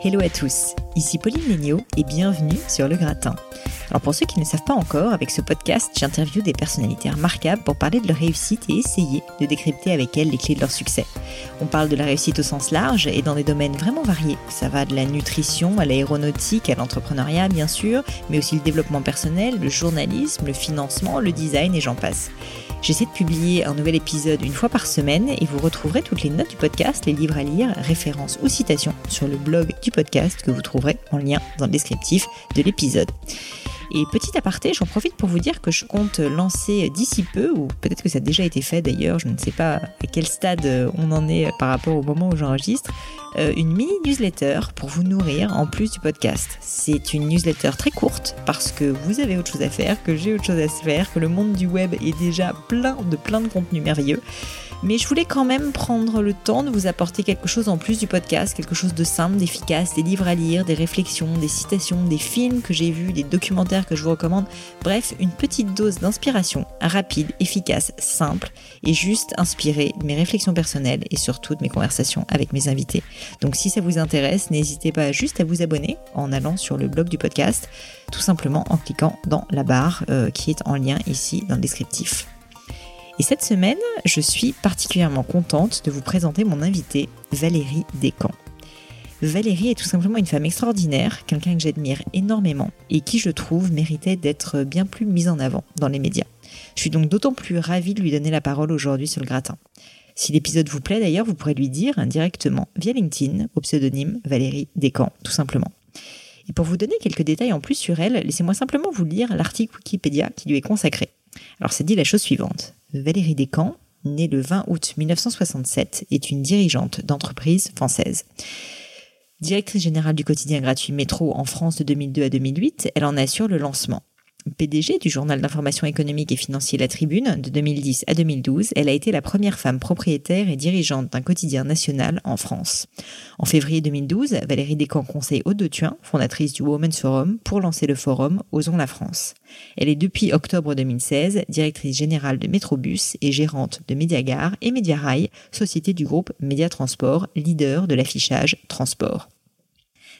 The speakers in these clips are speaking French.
Hello à tous, ici Pauline Léniaud et bienvenue sur Le Gratin. Alors pour ceux qui ne savent pas encore, avec ce podcast, j'interviewe des personnalités remarquables pour parler de leur réussite et essayer de décrypter avec elles les clés de leur succès. On parle de la réussite au sens large et dans des domaines vraiment variés. Ça va de la nutrition à l'aéronautique, à l'entrepreneuriat bien sûr, mais aussi le développement personnel, le journalisme, le financement, le design et j'en passe. J'essaie de publier un nouvel épisode une fois par semaine et vous retrouverez toutes les notes du podcast, les livres à lire, références ou citations sur le blog du podcast que vous trouverez en lien dans le descriptif de l'épisode. Et petit aparté, j'en profite pour vous dire que je compte lancer d'ici peu, ou peut-être que ça a déjà été fait d'ailleurs, je ne sais pas à quel stade on en est par rapport au moment où j'enregistre, euh, une mini newsletter pour vous nourrir en plus du podcast. C'est une newsletter très courte parce que vous avez autre chose à faire, que j'ai autre chose à faire, que le monde du web est déjà plein de plein de contenus merveilleux. Mais je voulais quand même prendre le temps de vous apporter quelque chose en plus du podcast, quelque chose de simple, d'efficace, des livres à lire, des réflexions, des citations, des films que j'ai vus, des documentaires que je vous recommande. Bref, une petite dose d'inspiration, rapide, efficace, simple et juste inspirée de mes réflexions personnelles et surtout de mes conversations avec mes invités. Donc si ça vous intéresse, n'hésitez pas juste à vous abonner en allant sur le blog du podcast, tout simplement en cliquant dans la barre euh, qui est en lien ici dans le descriptif. Et cette semaine, je suis particulièrement contente de vous présenter mon invitée, Valérie Descamps. Valérie est tout simplement une femme extraordinaire, quelqu'un que j'admire énormément et qui, je trouve, méritait d'être bien plus mise en avant dans les médias. Je suis donc d'autant plus ravie de lui donner la parole aujourd'hui sur le gratin. Si l'épisode vous plaît d'ailleurs, vous pourrez lui dire indirectement via LinkedIn au pseudonyme Valérie Descamps, tout simplement. Et pour vous donner quelques détails en plus sur elle, laissez-moi simplement vous lire l'article Wikipédia qui lui est consacré. Alors c'est dit la chose suivante. Valérie Descamps, née le 20 août 1967, est une dirigeante d'entreprise française. Directrice générale du quotidien gratuit Métro en France de 2002 à 2008, elle en assure le lancement. PDG du journal d'information économique et financier La Tribune de 2010 à 2012, elle a été la première femme propriétaire et dirigeante d'un quotidien national en France. En février 2012, Valérie Descamps conseille Aude Thuin, fondatrice du Women's Forum, pour lancer le forum Osons la France. Elle est depuis octobre 2016 directrice générale de Métrobus et gérante de Mediagare et Mediarail, société du groupe Média Transport, leader de l'affichage transport.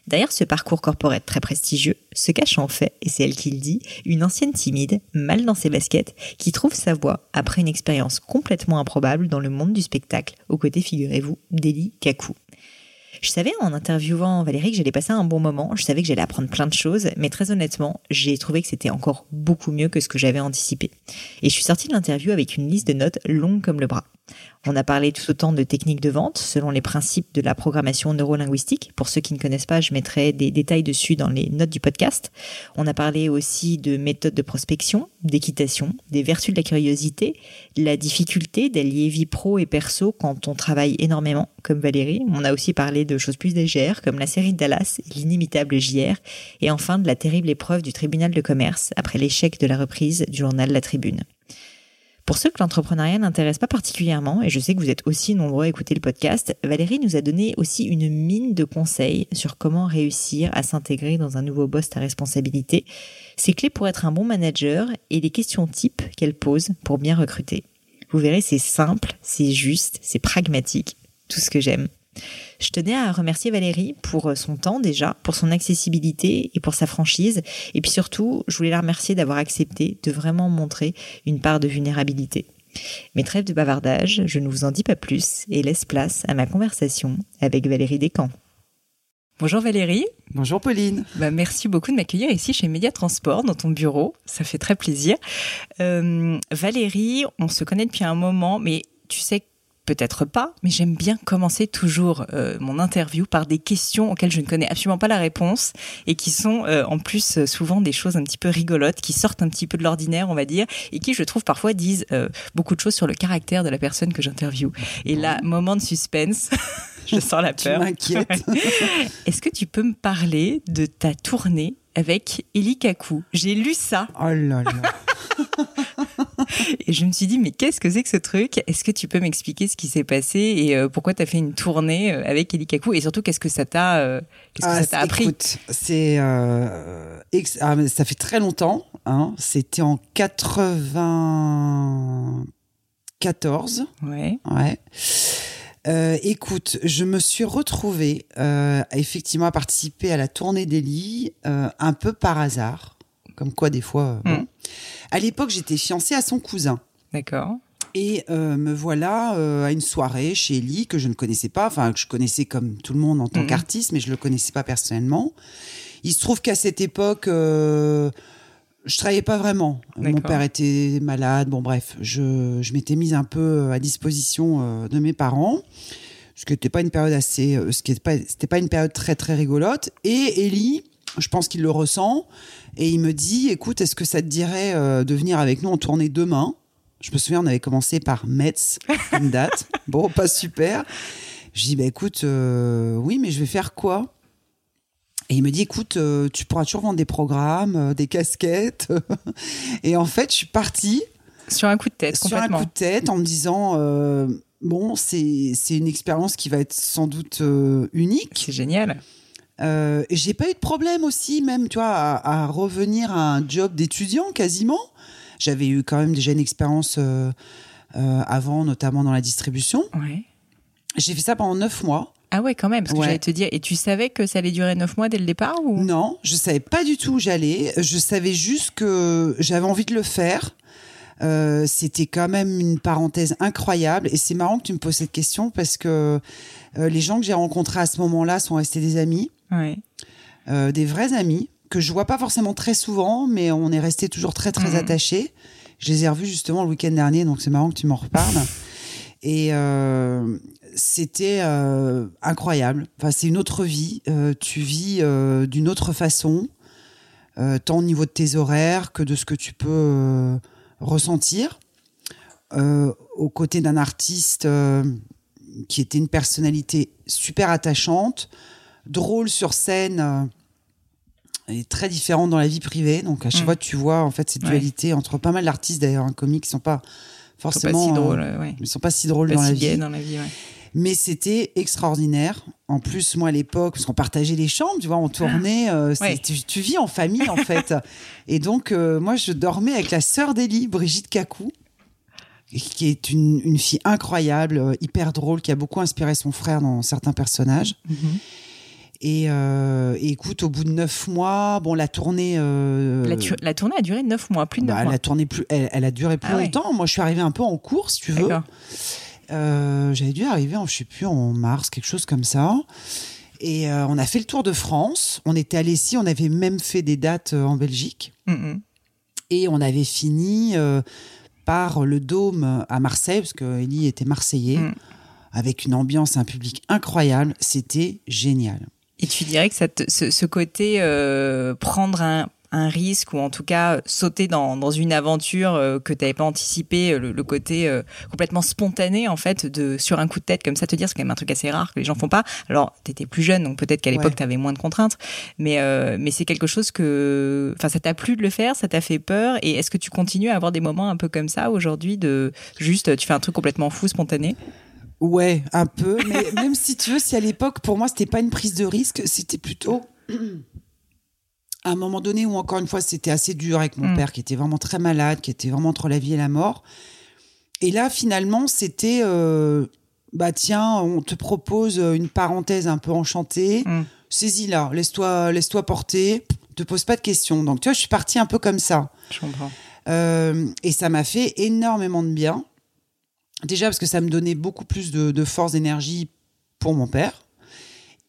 Derrière ce parcours corporel très prestigieux se cache en fait, et c'est elle qui le dit, une ancienne timide, mal dans ses baskets, qui trouve sa voie après une expérience complètement improbable dans le monde du spectacle, aux côtés, figurez-vous, d'Eli Kakou. Je savais en interviewant Valérie que j'allais passer un bon moment, je savais que j'allais apprendre plein de choses, mais très honnêtement, j'ai trouvé que c'était encore beaucoup mieux que ce que j'avais anticipé. Et je suis sortie de l'interview avec une liste de notes longue comme le bras. On a parlé tout autant de techniques de vente selon les principes de la programmation neurolinguistique. Pour ceux qui ne connaissent pas, je mettrai des détails dessus dans les notes du podcast. On a parlé aussi de méthodes de prospection, d'équitation, des vertus de la curiosité, la difficulté d'allier vie pro et perso quand on travaille énormément, comme Valérie. On a aussi parlé de choses plus légères, comme la série de Dallas, l'inimitable JR, et enfin de la terrible épreuve du tribunal de commerce après l'échec de la reprise du journal La Tribune. Pour ceux que l'entrepreneuriat n'intéresse pas particulièrement, et je sais que vous êtes aussi nombreux à écouter le podcast, Valérie nous a donné aussi une mine de conseils sur comment réussir à s'intégrer dans un nouveau poste à responsabilité, ses clés pour être un bon manager et les questions types qu'elle pose pour bien recruter. Vous verrez, c'est simple, c'est juste, c'est pragmatique, tout ce que j'aime. Je tenais à remercier Valérie pour son temps déjà, pour son accessibilité et pour sa franchise. Et puis surtout, je voulais la remercier d'avoir accepté de vraiment montrer une part de vulnérabilité. Mais trêve de bavardage, je ne vous en dis pas plus et laisse place à ma conversation avec Valérie Descamps. Bonjour Valérie. Bonjour Pauline. Bah, merci beaucoup de m'accueillir ici chez Média Transport, dans ton bureau. Ça fait très plaisir. Euh, Valérie, on se connaît depuis un moment, mais tu sais peut-être pas, mais j'aime bien commencer toujours euh, mon interview par des questions auxquelles je ne connais absolument pas la réponse et qui sont euh, en plus souvent des choses un petit peu rigolotes, qui sortent un petit peu de l'ordinaire, on va dire, et qui, je trouve, parfois disent beaucoup de choses sur le caractère de la personne que j'interviewe. Et là, moment de suspense. je sens la peur. Est-ce que tu peux me parler de ta tournée avec Eli Kaku J'ai lu ça. Oh là là. et je me suis dit, mais qu'est-ce que c'est que ce truc? Est-ce que tu peux m'expliquer ce qui s'est passé? Et euh, pourquoi tu as fait une tournée euh, avec Eli Kaku? Et surtout, qu'est-ce que ça t'a euh, ah, appris? écoute, c'est ah, ça fait très longtemps. Hein. C'était en 94. Ouais. Ouais. Euh, écoute, je me suis retrouvée euh, effectivement à participer à la tournée d'Eli euh, un peu par hasard, comme quoi des fois. Hmm. À l'époque, j'étais fiancée à son cousin. D'accord. Et me voilà à une soirée chez Eli que je ne connaissais pas, enfin que je connaissais comme tout le monde en tant hmm. qu'artiste, mais je le connaissais pas personnellement. Il se trouve qu'à cette époque je travaillais pas vraiment. Mon père était malade. Bon, bref, je, je m'étais mise un peu à disposition euh, de mes parents, ce qui n'était pas une période assez, euh, ce qui pas, c'était pas une période très très rigolote. Et Ellie, je pense qu'il le ressent, et il me dit, écoute, est-ce que ça te dirait euh, de venir avec nous en tournée demain? Je me souviens, on avait commencé par Metz, une date. bon, pas super. Je dis, bah écoute, oui, mais je vais faire quoi? Et il me dit, écoute, euh, tu pourras toujours vendre des programmes, euh, des casquettes. et en fait, je suis partie. Sur un coup de tête, Sur un coup de tête, en me disant, euh, bon, c'est une expérience qui va être sans doute unique. C'est génial. J'ai pas eu de problème aussi, même, tu vois, à, revenir à un job d'étudiant quasiment. J'avais eu quand même déjà une expérience avant, notamment dans la distribution. Ouais. J'ai fait ça pendant neuf mois. Ah ouais, quand même, parce que j'allais te dire. Et tu savais que ça allait durer neuf mois dès le départ ou? Non, je savais pas du tout où j'allais. Je savais juste que j'avais envie de le faire. Euh, c'était quand même une parenthèse incroyable. Et c'est marrant que tu me poses cette question parce que euh, les gens que j'ai rencontrés à ce moment-là sont restés des amis, ouais. euh, des vrais amis que je vois pas forcément très souvent, mais on est restés toujours très très mhm. attachés. Je les ai revus justement le week-end dernier, donc c'est marrant que tu m'en reparles. Et c'était euh, incroyable. Enfin, c'est une autre vie. Euh, tu vis euh, d'une autre façon, tant au niveau de tes horaires que de ce que tu peux ressentir. aux côtés d'un artiste qui était une personnalité super attachante, drôle sur scène et très différent dans la vie privée. Donc à chaque mm. fois, tu vois en fait cette dualité entre pas mal d'artistes d'ailleurs, un comique qui sont pas forcément, ils sont pas si drôles, ils sont pas si drôles dans, la vie. dans la vie. Mais c'était extraordinaire. En plus, moi, à l'époque, parce qu'on partageait les chambres, tu vois, on tournait. Ah. Euh, tu, vis en famille, en fait. Et donc, euh, moi, je dormais avec la sœur d'Elie, Brigitte Cacou, qui est une, fille incroyable, euh, hyper drôle, qui a beaucoup inspiré son frère dans certains personnages. Mhm. Et, écoute, au bout de neuf mois, bon, la tournée. La, tournée a duré neuf mois, plus de neuf bah, mois. La tournée plus, elle, a duré plus ah longtemps. Moi, je suis arrivée un peu en cours, si tu veux. Euh, j'avais dû arriver, en, je sais plus, en mars, quelque chose comme ça. Et euh, on a fait le tour de France. On était allé ici, on avait même fait des dates euh, en Belgique. Et on avait fini par le Dôme à Marseille, parce que Ellie était marseillais, mm. avec une ambiance, un public incroyable. C'était génial. Et tu dirais que ce, côté prendre un un risque ou en tout cas sauter dans, dans une aventure euh, que tu n'avais pas anticipé, euh, le, côté euh, complètement spontané en fait de sur un coup de tête comme ça te dire c'est quand même un truc assez rare que les gens font pas. Alors tu étais plus jeune donc peut-être qu'à l'époque tu avais moins de contraintes. Mais mais c'est quelque chose que enfin ça t'a plu de le faire, ça t'a fait peur. Et est-ce que tu continues à avoir des moments un peu comme ça aujourd'hui de juste tu fais un truc complètement fou spontané? Ouais, un peu. Mais même si tu veux si à l'époque pour moi c'était pas une prise de risque, c'était plutôt à un moment donné où encore une fois c'était assez dur avec mon mm. père qui était vraiment très malade, qui était vraiment entre la vie et la mort. Et là finalement c'était euh, bah tiens, on te propose une parenthèse un peu enchantée, Mm. saisis-la, laisse-toi laisse-toi porter, te pose pas de questions. Donc tu vois, je suis partie un peu comme ça. Je comprends. Euh, et ça m'a fait énormément de bien. Déjà parce que ça me donnait beaucoup plus de, de force, d'énergie pour mon père.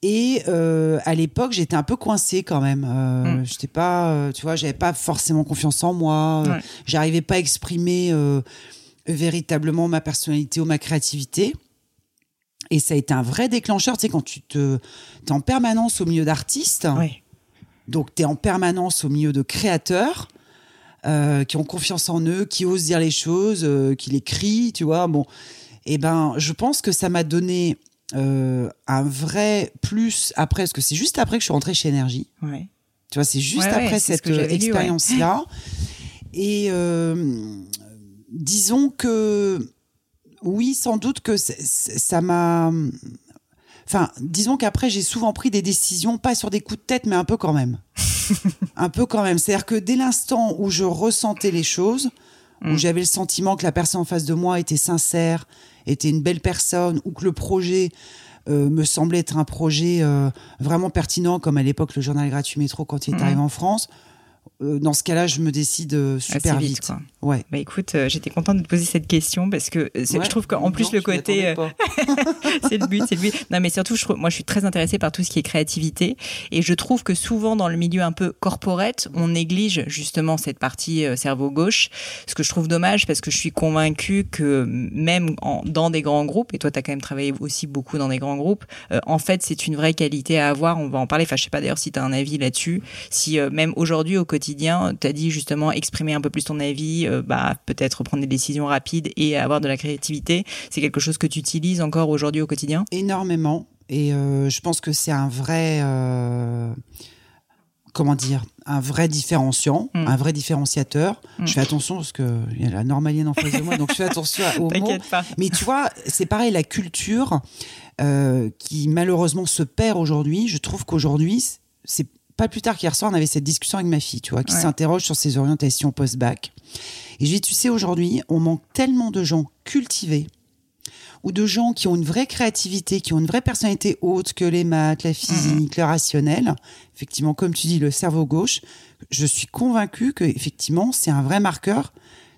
Et euh, à l'époque, j'étais un peu coincée quand même. Euh, Mm. J'étais pas, euh, tu vois, j'avais pas forcément confiance en moi. Euh, Ouais. J'arrivais pas à exprimer euh, véritablement ma personnalité ou ma créativité. Et ça a été un vrai déclencheur, tu sais, quand tu te, es en permanence au milieu d'artistes. Donc, tu es en permanence au milieu de créateurs qui ont confiance en eux, qui osent dire les choses, qui les crient, tu vois. Bon, et ben, je pense que ça m'a donné euh, un vrai plus après, parce que c'est juste après que je suis rentrée chez Énergie. Ouais. Tu vois, c'est juste Ouais, après cette expérience-là. Et euh, disons que, oui, sans doute que ça m'a. Enfin, disons qu'après, j'ai souvent pris des décisions, pas sur des coups de tête, mais un peu quand même. un peu quand même. C'est-à-dire que dès l'instant où je ressentais les choses, où Mm. j'avais le sentiment que la personne en face de moi était sincère, était une belle personne, ou que le projet euh, me semblait être un projet euh, vraiment pertinent, comme à l'époque le journal gratuit métro quand il est Mhm. arrivé en France, dans ce cas-là, je me décide euh, super Assez vite. vite. Ouais. Bah écoute, euh, j'étais contente de te poser cette question parce que euh, Ouais. je trouve qu'en plus le côté, euh, c'est le but, c'est le but. Non, mais surtout, je moi, je suis très intéressée par tout ce qui est créativité, et je trouve que souvent dans le milieu un peu corporate, on néglige justement cette partie euh, cerveau gauche, ce que je trouve dommage parce que je suis convaincue que même en- dans des grands groupes, et toi, tu as quand même travaillé aussi beaucoup dans des grands groupes, euh, en fait, c'est une vraie qualité à avoir. On va en parler. Enfin, je sais pas d'ailleurs si tu as un avis là-dessus, si euh, même aujourd'hui au quotidien, tu as dit justement exprimer un peu plus ton avis, euh, bah peut-être prendre des décisions rapides et avoir de la créativité, c'est quelque chose que tu utilises encore aujourd'hui au quotidien? Énormément. Et euh, je pense que c'est un vrai. euh, comment dire Un vrai différenciant, Mm. un vrai différenciateur. Mm. Je fais attention parce qu'il y a la normalienne en face de moi, donc je fais attention aux mots. Pas. Mais tu vois, c'est pareil, la culture euh, qui malheureusement se perd aujourd'hui. Je trouve qu'aujourd'hui, c'est pas plus tard qu'hier soir, on avait cette discussion avec ma fille, tu vois, qui Ouais. s'interroge sur ses orientations post-bac. Et je lui dis, tu sais, aujourd'hui, on manque tellement de gens cultivés ou de gens qui ont une vraie créativité, qui ont une vraie personnalité haute que les maths, la physique, le rationnel. Effectivement, comme tu dis, le cerveau gauche. Je suis convaincue que effectivement, c'est un vrai marqueur.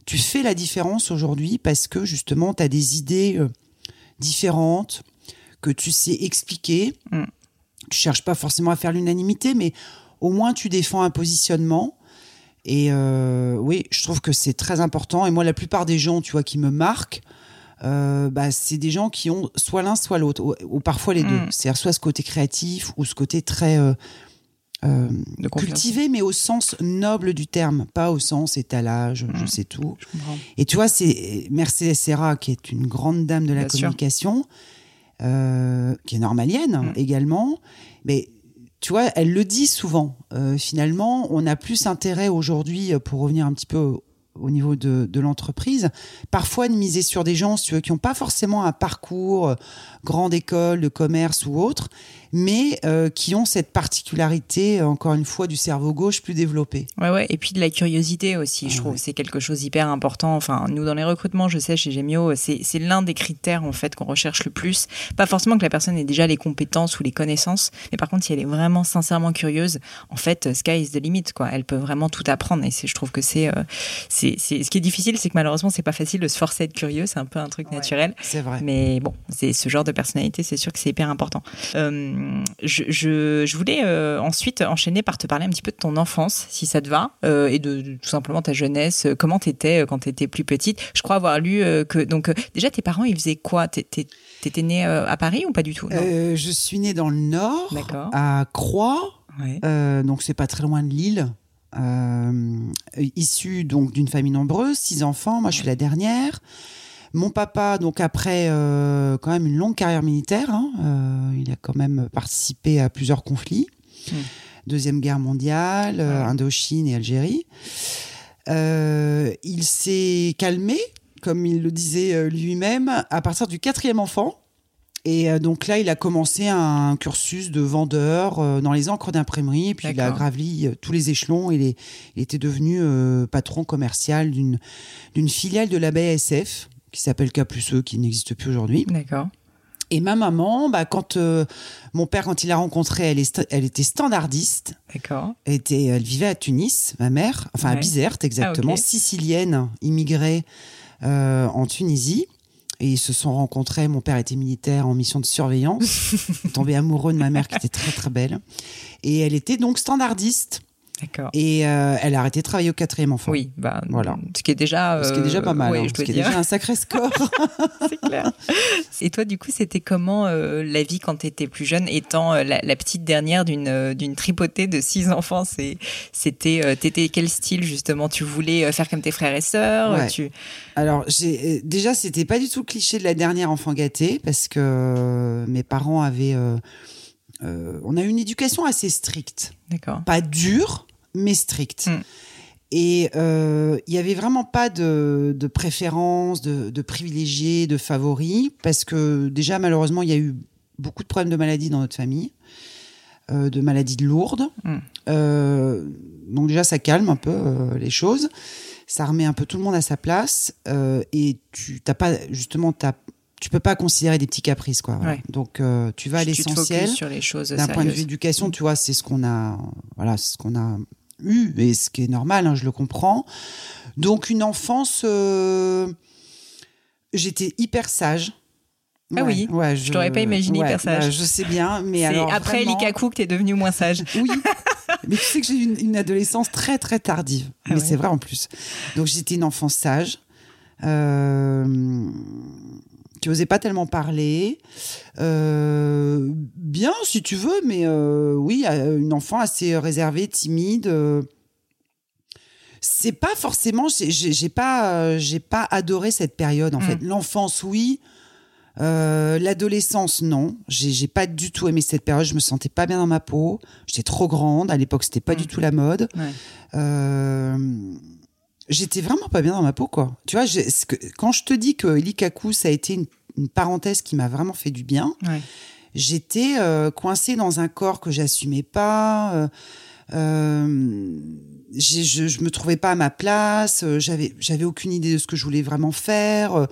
Tu fais la différence aujourd'hui parce que justement, tu as des idées euh, différentes que tu sais expliquer. Mm. Tu cherches pas forcément à faire l'unanimité, mais au moins tu défends un positionnement. Et euh, oui, je trouve que c'est très important. Et moi, la plupart des gens, tu vois, qui me marquent, euh, bah, c'est des gens qui ont soit l'un, soit l'autre, ou, ou parfois les deux. Mm. C'est-à-dire soit ce côté créatif ou ce côté très euh, cultivé, mais au sens noble du terme, pas au sens étalage, je Mm. sais tout. Je. Et tu vois, c'est Mercedes Serra, qui est une grande dame de la Bien sûr. Euh, qui est normalienne Mm. également, mais tu vois, elle le dit souvent. Euh, finalement, on a plus intérêt aujourd'hui, euh, pour revenir un petit peu au, au niveau de, de l'entreprise, parfois de miser sur des gens, si tu veux, qui n'ont pas forcément un parcours grande école de commerce ou autre, mais euh, qui ont cette particularité, euh, encore une fois, du cerveau gauche plus développé. Ouais, ouais. Et puis de la curiosité aussi, je Ah trouve. ouais. C'est quelque chose d'hyper important. Enfin, nous, dans les recrutements, je sais, chez Gemio, c'est, c'est l'un des critères, en fait, qu'on recherche le plus. Pas forcément que la personne ait déjà les compétences ou les connaissances, mais par contre, si elle est vraiment sincèrement curieuse, en fait, sky is the limit, quoi. Elle peut vraiment tout apprendre. Et je trouve que c'est, euh, c'est, c'est, ce qui est difficile, c'est que malheureusement, c'est pas facile de se forcer à être curieux. C'est un peu un truc Ouais. naturel. C'est vrai. Mais bon, c'est ce genre de personnalité, c'est sûr que c'est hyper important. Euh, je, je, je voulais euh, ensuite enchaîner par te parler un petit peu de ton enfance, si ça te va, euh, et de, de tout simplement ta jeunesse. Euh, Comment t'étais quand t'étais plus petite Je crois avoir lu que donc déjà tes parents ils faisaient quoi? T'é- t'é- T'étais née à Paris ou pas du tout? Non. Je suis née dans le Nord, à Croix, Ouais. euh, donc c'est pas très loin de Lille. Euh, issue donc d'une famille nombreuse, six enfants. Moi, je suis la dernière. Mon papa, donc après euh, quand même une longue carrière militaire, hein, euh, il a quand même participé à plusieurs conflits. Mm. Deuxième guerre mondiale, euh. Indochine et Algérie. Il s'est calmé, comme il le disait lui-même, à partir du quatrième enfant. Et donc là, il a commencé un cursus de vendeur dans les encres d'imprimerie. Et puis il a gravi tous les échelons. Il, est, il était devenu patron commercial d'une d'une filiale de la BASF qui s'appelle K plus E, qui n'existe plus aujourd'hui. D'accord. Et ma maman, bah, quand euh, mon père, quand il l'a rencontrée, elle, est, elle était standardiste. D'accord. Elle, était, elle vivait à Tunis, ma mère, enfin à. Bizerte exactement, Ah, sicilienne, immigrée euh, en Tunisie. Et ils se sont rencontrés. Mon père était militaire en mission de surveillance. Tombé amoureux de ma mère qui était très très belle. Et elle était donc standardiste. D'accord. Et euh, elle a arrêté de travailler au quatrième enfant. Oui, bah, Voilà. ce qui est déjà, Ce qui est déjà pas mal. oui, hein, je ce qui est déjà un sacré score. c'est clair. Et toi, du coup, c'était comment euh, la vie quand tu étais plus jeune, étant euh, la, la petite dernière d'une euh, d'une tripotée de six enfants? C'est c'était euh, t'étais quel style justement? Tu voulais euh, faire comme tes frères et sœurs? Ouais. Tu Alors, j'ai euh, déjà, c'était pas du tout le cliché de la dernière enfant gâtée parce que euh, mes parents avaient. euh, euh, on a eu une éducation assez stricte. d'accord. Pas dure, mais stricte. Mm. Et euh, il y avait vraiment pas de, de préférence, de, de privilégiés, de favoris, parce que déjà, malheureusement, il y a eu beaucoup de problèmes de maladies dans notre famille, euh, de maladies lourdes. Mm. Euh, donc déjà, ça calme un peu euh, les choses. Ça remet un peu tout le monde à sa place. euh, et tu t'as pas, justement, t'as, tu peux pas considérer des petits caprices, quoi. voilà. Ouais. Donc, euh, tu vas à l'essentiel d'un point de vue éducation, tu vois, c'est ce qu'on a, voilà, c'est ce qu'on a eu et ce qui est normal, hein, je le comprends. Donc une enfance, euh, j'étais hyper sage. Ah oui ouais, Je t'aurais pas imaginé ouais, hyper sage. ouais, je sais bien, mais alors après vraiment- Likaku que t'es devenu moins sage. Oui. Mais tu sais que j'ai eu une, une adolescence très très tardive. Ah mais c'est vrai en plus. Donc j'étais une enfant sage. Euh, qui osait pas tellement parler. Euh, bien si tu veux, mais euh, oui, une enfant assez réservée, timide. euh. c'est pas forcément. j'ai- pas, j'ai pas adoré cette période en Mm. fait. L'enfance, oui. Euh, L'adolescence, non. J'ai pas du tout aimé cette période. Je me sentais pas bien dans ma peau. J'étais trop grande. À l'époque, c'était pas Mm. du tout la mode. Ouais. J'étais vraiment pas bien dans ma peau, quoi. Tu vois, que- quand je te dis que Likaku, ça a été une, une parenthèse qui m'a vraiment fait du bien, Ouais. j'étais euh, coincée dans un corps que j'assumais pas. euh, euh, je, je me trouvais pas à ma place. J'avais, j'avais aucune idée de ce que je voulais vraiment faire.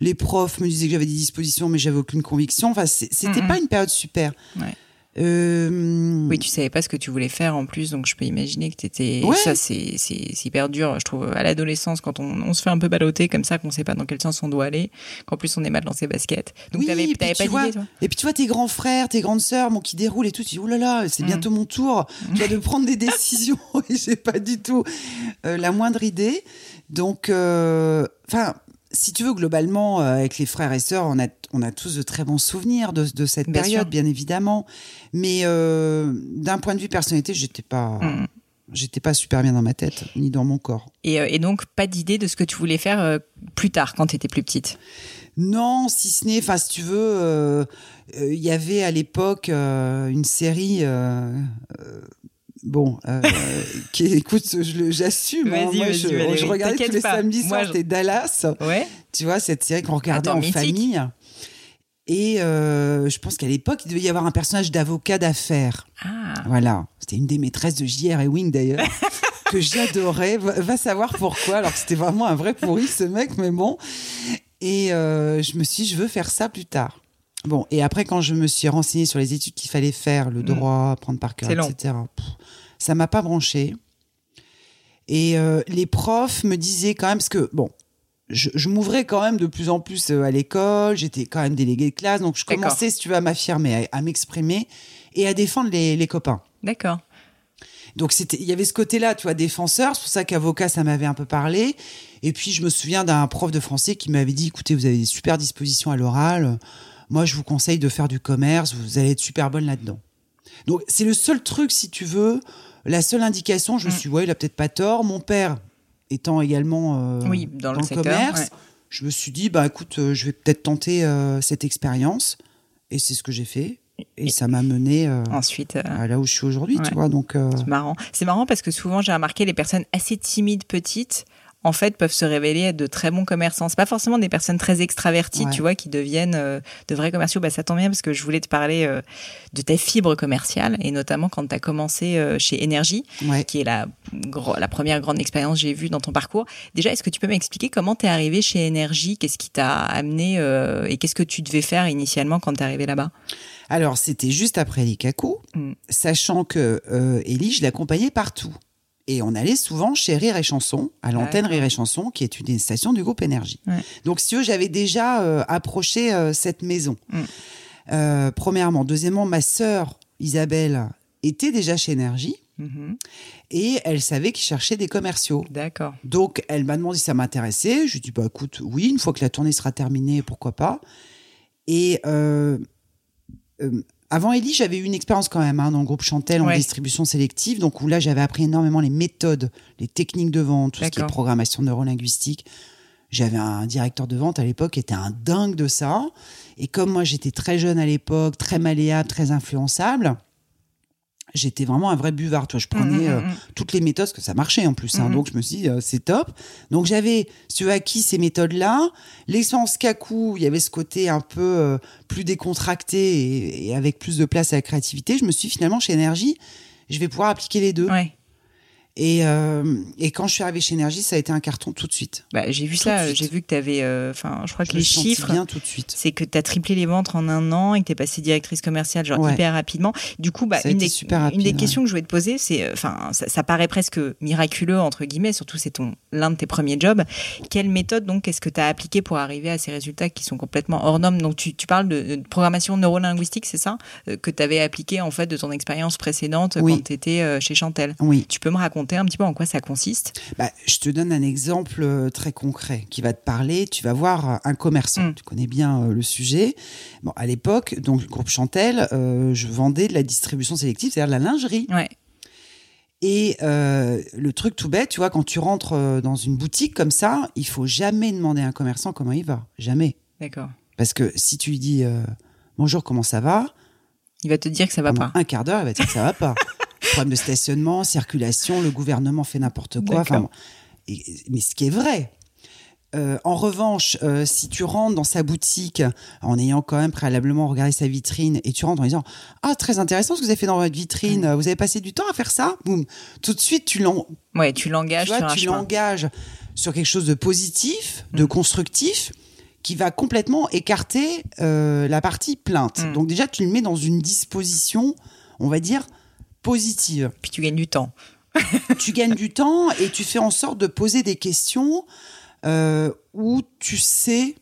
les profs me disaient que j'avais des dispositions, mais j'avais aucune conviction. Enfin, c'était pas une période super. Ouais. Euh, Oui, tu savais pas ce que tu voulais faire en plus, donc je peux imaginer que t'étais. Ouais. Ça, c'est c'est c'est hyper dur, je trouve, à l'adolescence, quand on, on se fait un peu balloter comme ça, qu'on sait pas dans quel sens on doit aller, qu'en plus on est mal dans ses baskets. Donc Oui, t'avais pas d'idée, toi Et puis tu vois tes grands frères, tes grandes sœurs, bon, qui déroulent et tout, tu dis, oh là là, c'est Mm. bientôt mon tour, tu vas de prendre des décisions et j'ai pas du tout euh, la moindre idée. Donc, euh, enfin, si tu veux, globalement, euh, avec les frères et sœurs, on a, on a tous de très bons souvenirs de, de cette Bien période, sûr. bien évidemment. Mais euh, d'un point de vue personnalité, j'étais pas, Mm. j'étais pas super bien dans ma tête, ni dans mon corps. Et, euh, et donc, pas d'idée de ce que tu voulais faire plus tard, quand t'étais plus petite? Non, si ce n'est, enfin, si tu veux, il y avait à l'époque une série. Bon, euh, qui, écoute, j'assume. hein, moi, je, regardais tous les pas. samedis soirs, je- Dallas. Ouais. Tu vois, cette série qu'on regardait Attends, en mythique. famille. Et euh, je pense qu'à l'époque, il devait y avoir un personnage d'avocat d'affaires. Ah. Voilà. C'était une des maîtresses de J.R. Ewing d'ailleurs, que j'adorais. Va, va savoir pourquoi. Alors que c'était vraiment un vrai pourri ce mec, mais bon. Et euh, je me suis dit, je veux faire ça plus tard. Bon, et après, quand je me suis renseignée sur les études qu'il fallait faire, le droit, apprendre par cœur, etc., pff, ça m'a pas branché. Et euh, les profs me disaient quand même, parce que, bon, je, je m'ouvrais quand même de plus en plus euh, à l'école, j'étais quand même déléguée de classe, donc je commençais, si tu veux, à m'affirmer, à, à m'exprimer et à défendre les, les copains. D'accord. Donc c'était, il y avait ce côté-là, tu vois, défenseur. C'est pour ça qu'avocat, ça m'avait un peu parlé. Et puis je me souviens d'un prof de français qui m'avait dit, écoutez, vous avez des super dispositions à l'oral. Moi, je vous conseille de faire du commerce. Vous allez être super bonne là-dedans. Donc c'est le seul truc, si tu veux, la seule indication. Je me Mm. suis, dit, ouais, il a peut-être pas tort. Mon père étant également euh, Oui, dans le secteur, commerce, ouais. je me suis dit, bah écoute, euh, je vais peut-être tenter euh, cette expérience. Et c'est ce que j'ai fait. Et, Et- ça m'a mené euh, Ensuite. à là où je suis aujourd'hui, Ouais. tu vois. Donc C'est marrant. C'est marrant parce que souvent j'ai remarqué les personnes assez timides petites en fait, peuvent se révéler être de très bons commerçants. C'est pas forcément des personnes très extraverties, tu vois, qui deviennent euh, de vrais commerciaux. Bah, ça tombe bien parce que je voulais te parler euh, de ta fibre commerciale et notamment quand tu as commencé euh, chez Énergie, qui est la, la première grande expérience que j'ai vue dans ton parcours. Déjà, est-ce que tu peux m'expliquer comment tu es arrivé chez Énergie? Qu'est-ce qui t'a amené et qu'est-ce que tu devais faire initialement quand tu es arrivé là-bas? Alors, c'était juste après les cacos, mm. sachant que Ellie, je l'accompagnais partout. Et on allait souvent chez Rire et Chanson, à l'antenne Rire et Chanson, qui est une station du groupe Énergie. Donc, si tu veux, j'avais déjà euh, approché euh, cette maison. Mm. premièrement. Deuxièmement, ma sœur Isabelle était déjà chez Énergie. Mm-hmm. Et elle savait qu'il cherchait des commerciaux. D'accord. Donc, elle m'a demandé si ça m'intéressait. Je lui ai dit, bah, écoute, oui, une fois que la tournée sera terminée, pourquoi pas. Et euh, avant Ellie, j'avais eu une expérience quand même hein, dans le groupe Chantel en distribution sélective, donc où là j'avais appris énormément les méthodes, les techniques de vente, tout ce qui est programmation neurolinguistique. J'avais un directeur de vente à l'époque qui était un dingue de ça. Et comme moi j'étais très jeune à l'époque, très malléable, très influençable, j'étais vraiment un vrai buvard. Toi, je prenais mmh, mmh, euh, mmh. toutes les méthodes, parce que ça marchait en plus. Hein. donc, je me suis dit, euh, c'est top. Donc, j'avais, si tu acquis ces méthodes-là. L'essence Kaku, il y avait ce côté un peu euh, plus décontracté et, avec plus de place à la créativité. Je me suis dit, finalement, chez Énergie, je vais pouvoir appliquer les deux. Ouais. Et, euh, et quand je suis arrivée chez Énergie, ça a été un carton tout de suite. Bah, j'ai vu ça, j'ai vu que tu avais. Euh, enfin, je crois que les chiffres. bien tout de suite. C'est que tu as triplé les ventes en un an et que tu es passée directrice commerciale, genre hyper rapidement. Du coup, bah, une, des, une des questions que je voulais te poser, c'est. Euh, enfin, ça, ça, paraît presque miraculeux, entre guillemets, surtout c'est l'un de tes premiers jobs. Quelle méthode, donc, est-ce que tu as appliqué pour arriver à ces résultats qui sont complètement hors normes? Donc, tu, tu parles de, programmation neurolinguistique, c'est ça? Que tu avais appliqué, en fait, de ton expérience précédente quand tu étais chez Chantel. Oui. Tu peux me raconter un petit peu en quoi ça consiste bah, Je te donne un exemple euh, très concret qui va te parler. Tu vas voir euh, un commerçant, mm. tu connais bien euh, le sujet. Bon, à l'époque, donc le groupe Chantel, je vendais de la distribution sélective, c'est-à-dire de la lingerie. Ouais. Et le truc tout bête, tu vois, quand tu rentres dans une boutique comme ça, il faut jamais demander à un commerçant comment il va. Jamais. D'accord. Parce que si tu lui dis bonjour, comment ça va? Il va te dire que ça va pas. Un quart d'heure, il va te dire que ça va pas. problème de stationnement, circulation, le gouvernement fait n'importe quoi. Enfin, mais ce qui est vrai. Euh, en revanche, euh, si tu rentres dans sa boutique en ayant quand même préalablement regardé sa vitrine et tu rentres en disant ah très intéressant ce que vous avez fait dans votre vitrine, vous avez passé du temps à faire ça, boum, tout de suite tu l'en ouais tu l'engages tu, l'engages sur quelque chose de positif, de mm. constructif qui va complètement écarter euh, la partie plainte. Mm. Donc déjà tu le mets dans une disposition, on va dire positive. Puis tu gagnes du temps. tu gagnes du temps et tu fais en sorte de poser des questions euh, où tu sais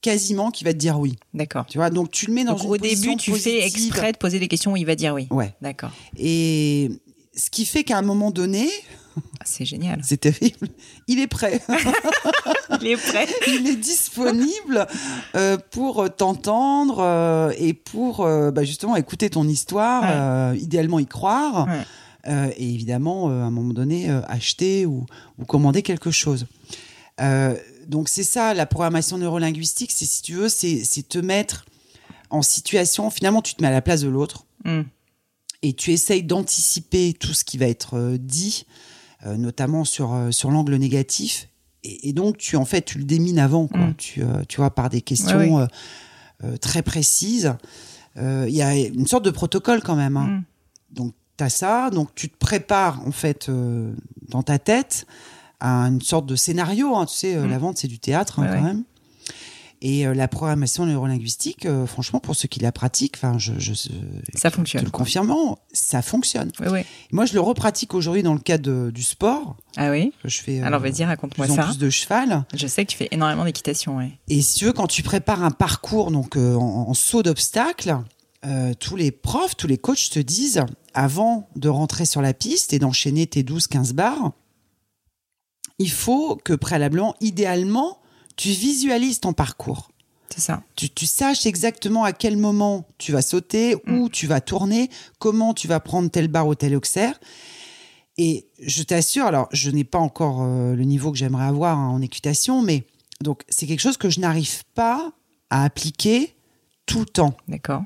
quasiment qu'il va te dire oui. D'accord. Tu vois, donc tu le mets dans une au début, tu fais exprès de poser des questions où il va dire oui. Ouais. D'accord. Et ce qui fait qu'à un moment donné, c'est génial. C'est terrible. Il est prêt. il est prêt. il est disponible euh, pour t'entendre euh, et pour euh, bah, justement écouter ton histoire, idéalement y croire. et évidemment, à un moment donné, acheter ou, ou, commander quelque chose. donc c'est ça, la programmation neurolinguistique, c'est si tu veux, c'est te mettre en situation, finalement tu te mets à la place de l'autre mm. et tu essayes d'anticiper tout ce qui va être dit notamment sur, euh, sur l'angle négatif. Et, donc, tu, en fait, tu le démines avant, quoi. Mm. Tu, euh, tu vois, par des questions très précises. Il y a une sorte de protocole quand même. Hein. Mm. Donc, tu as ça. Donc, tu te prépares, en fait, dans ta tête à une sorte de scénario. Hein. Tu sais, mm. la vente, c'est du théâtre, hein, quand même. Et euh, la programmation neurolinguistique, euh, franchement, pour ceux qui la pratiquent, enfin, je, je, ça fonctionne. le confirmant, ça fonctionne. Oui, oui. Moi, je le repratique aujourd'hui dans le cadre du sport. Ah oui. Je fais. Alors, vas-y, raconte-moi ça. Plus de cheval. Je sais que tu fais énormément d'équitation. Et si tu veux, quand tu prépares un parcours donc euh, en, saut d'obstacle, tous les profs, tous les coachs te disent, avant de rentrer sur la piste et d'enchaîner tes 12-15 barres, il faut que préalablement, idéalement, tu visualises ton parcours. C'est ça. Tu, tu, saches exactement à quel moment tu vas sauter, mm. où tu vas tourner, comment tu vas prendre telle barre ou tel auxerre. Et je t'assure, alors je n'ai pas encore euh, le niveau que j'aimerais avoir hein, en équitation, mais donc c'est quelque chose que je n'arrive pas à appliquer tout le temps. D'accord.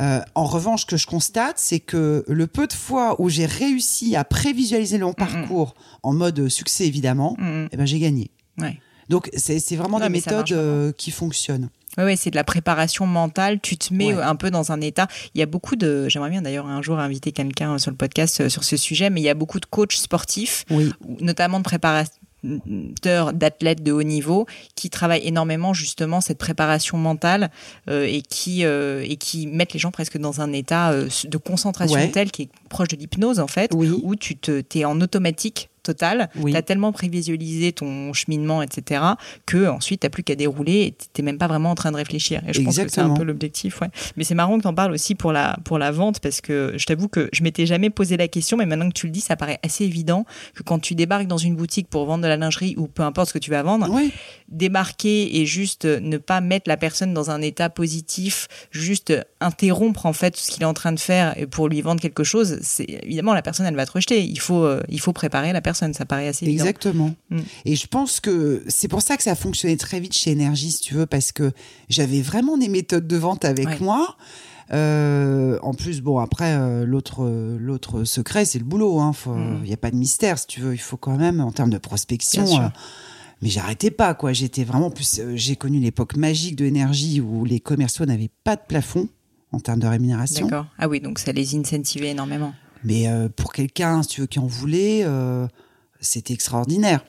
Euh, en revanche, ce que je constate, c'est que le peu de fois où j'ai réussi à prévisualiser mon parcours en mode succès, évidemment, eh ben, j'ai gagné. Ouais. Donc, c'est vraiment Non, des méthodes marche euh, qui fonctionnent. Ouais, ouais, c'est de la préparation mentale. Tu te mets Ouais. un peu dans un état. Il y a beaucoup de. J'aimerais bien d'ailleurs un jour inviter quelqu'un sur le podcast euh, sur ce sujet, mais il y a beaucoup de coachs sportifs, Oui. notamment de préparateurs d'athlètes de haut niveau, qui travaillent énormément justement cette préparation mentale euh, et qui euh, et qui mettent les gens presque dans un état euh, de concentration Ouais. tel qui est proche de l'hypnose en fait, Oui. où tu te t'es en automatique total. Oui. Tu as tellement prévisualisé ton cheminement, etc., que ensuite t'as plus qu'à dérouler et t'es même pas vraiment en train de réfléchir. Et je pense que c'est un peu l'objectif. Ouais. Mais c'est marrant que t'en parles aussi pour la pour la vente parce que je t'avoue que je m'étais jamais posé la question, mais maintenant que tu le dis, ça paraît assez évident que quand tu débarques dans une boutique pour vendre de la lingerie ou peu importe ce que tu vas vendre, Oui. débarquer et juste ne pas mettre la personne dans un état positif, juste interrompre en fait ce qu'il est en train de faire pour lui vendre quelque chose, c'est évidemment la personne elle va te rejeter. Il faut euh, il faut préparer la personne, ça paraît assez évident. Exactement. Mm. Et je pense que c'est pour ça que ça a fonctionné très vite chez Énergie, si tu veux, parce que j'avais vraiment des méthodes de vente avec Ouais. moi. Euh, en plus, bon, après, euh, l'autre, euh, l'autre secret, c'est le boulot. Il hein. Mm. n'y a pas de mystère, si tu veux. Il faut quand même, en termes de prospection. Mais j'arrêtais pas, quoi. J'étais vraiment plus. j'ai connu l'époque magique de Énergie où les commerciaux n'avaient pas de plafond en termes de rémunération. D'accord. Ah oui, donc ça les incentivait énormément. Mais pour quelqu'un, si tu veux, qui en voulait, c'était extraordinaire.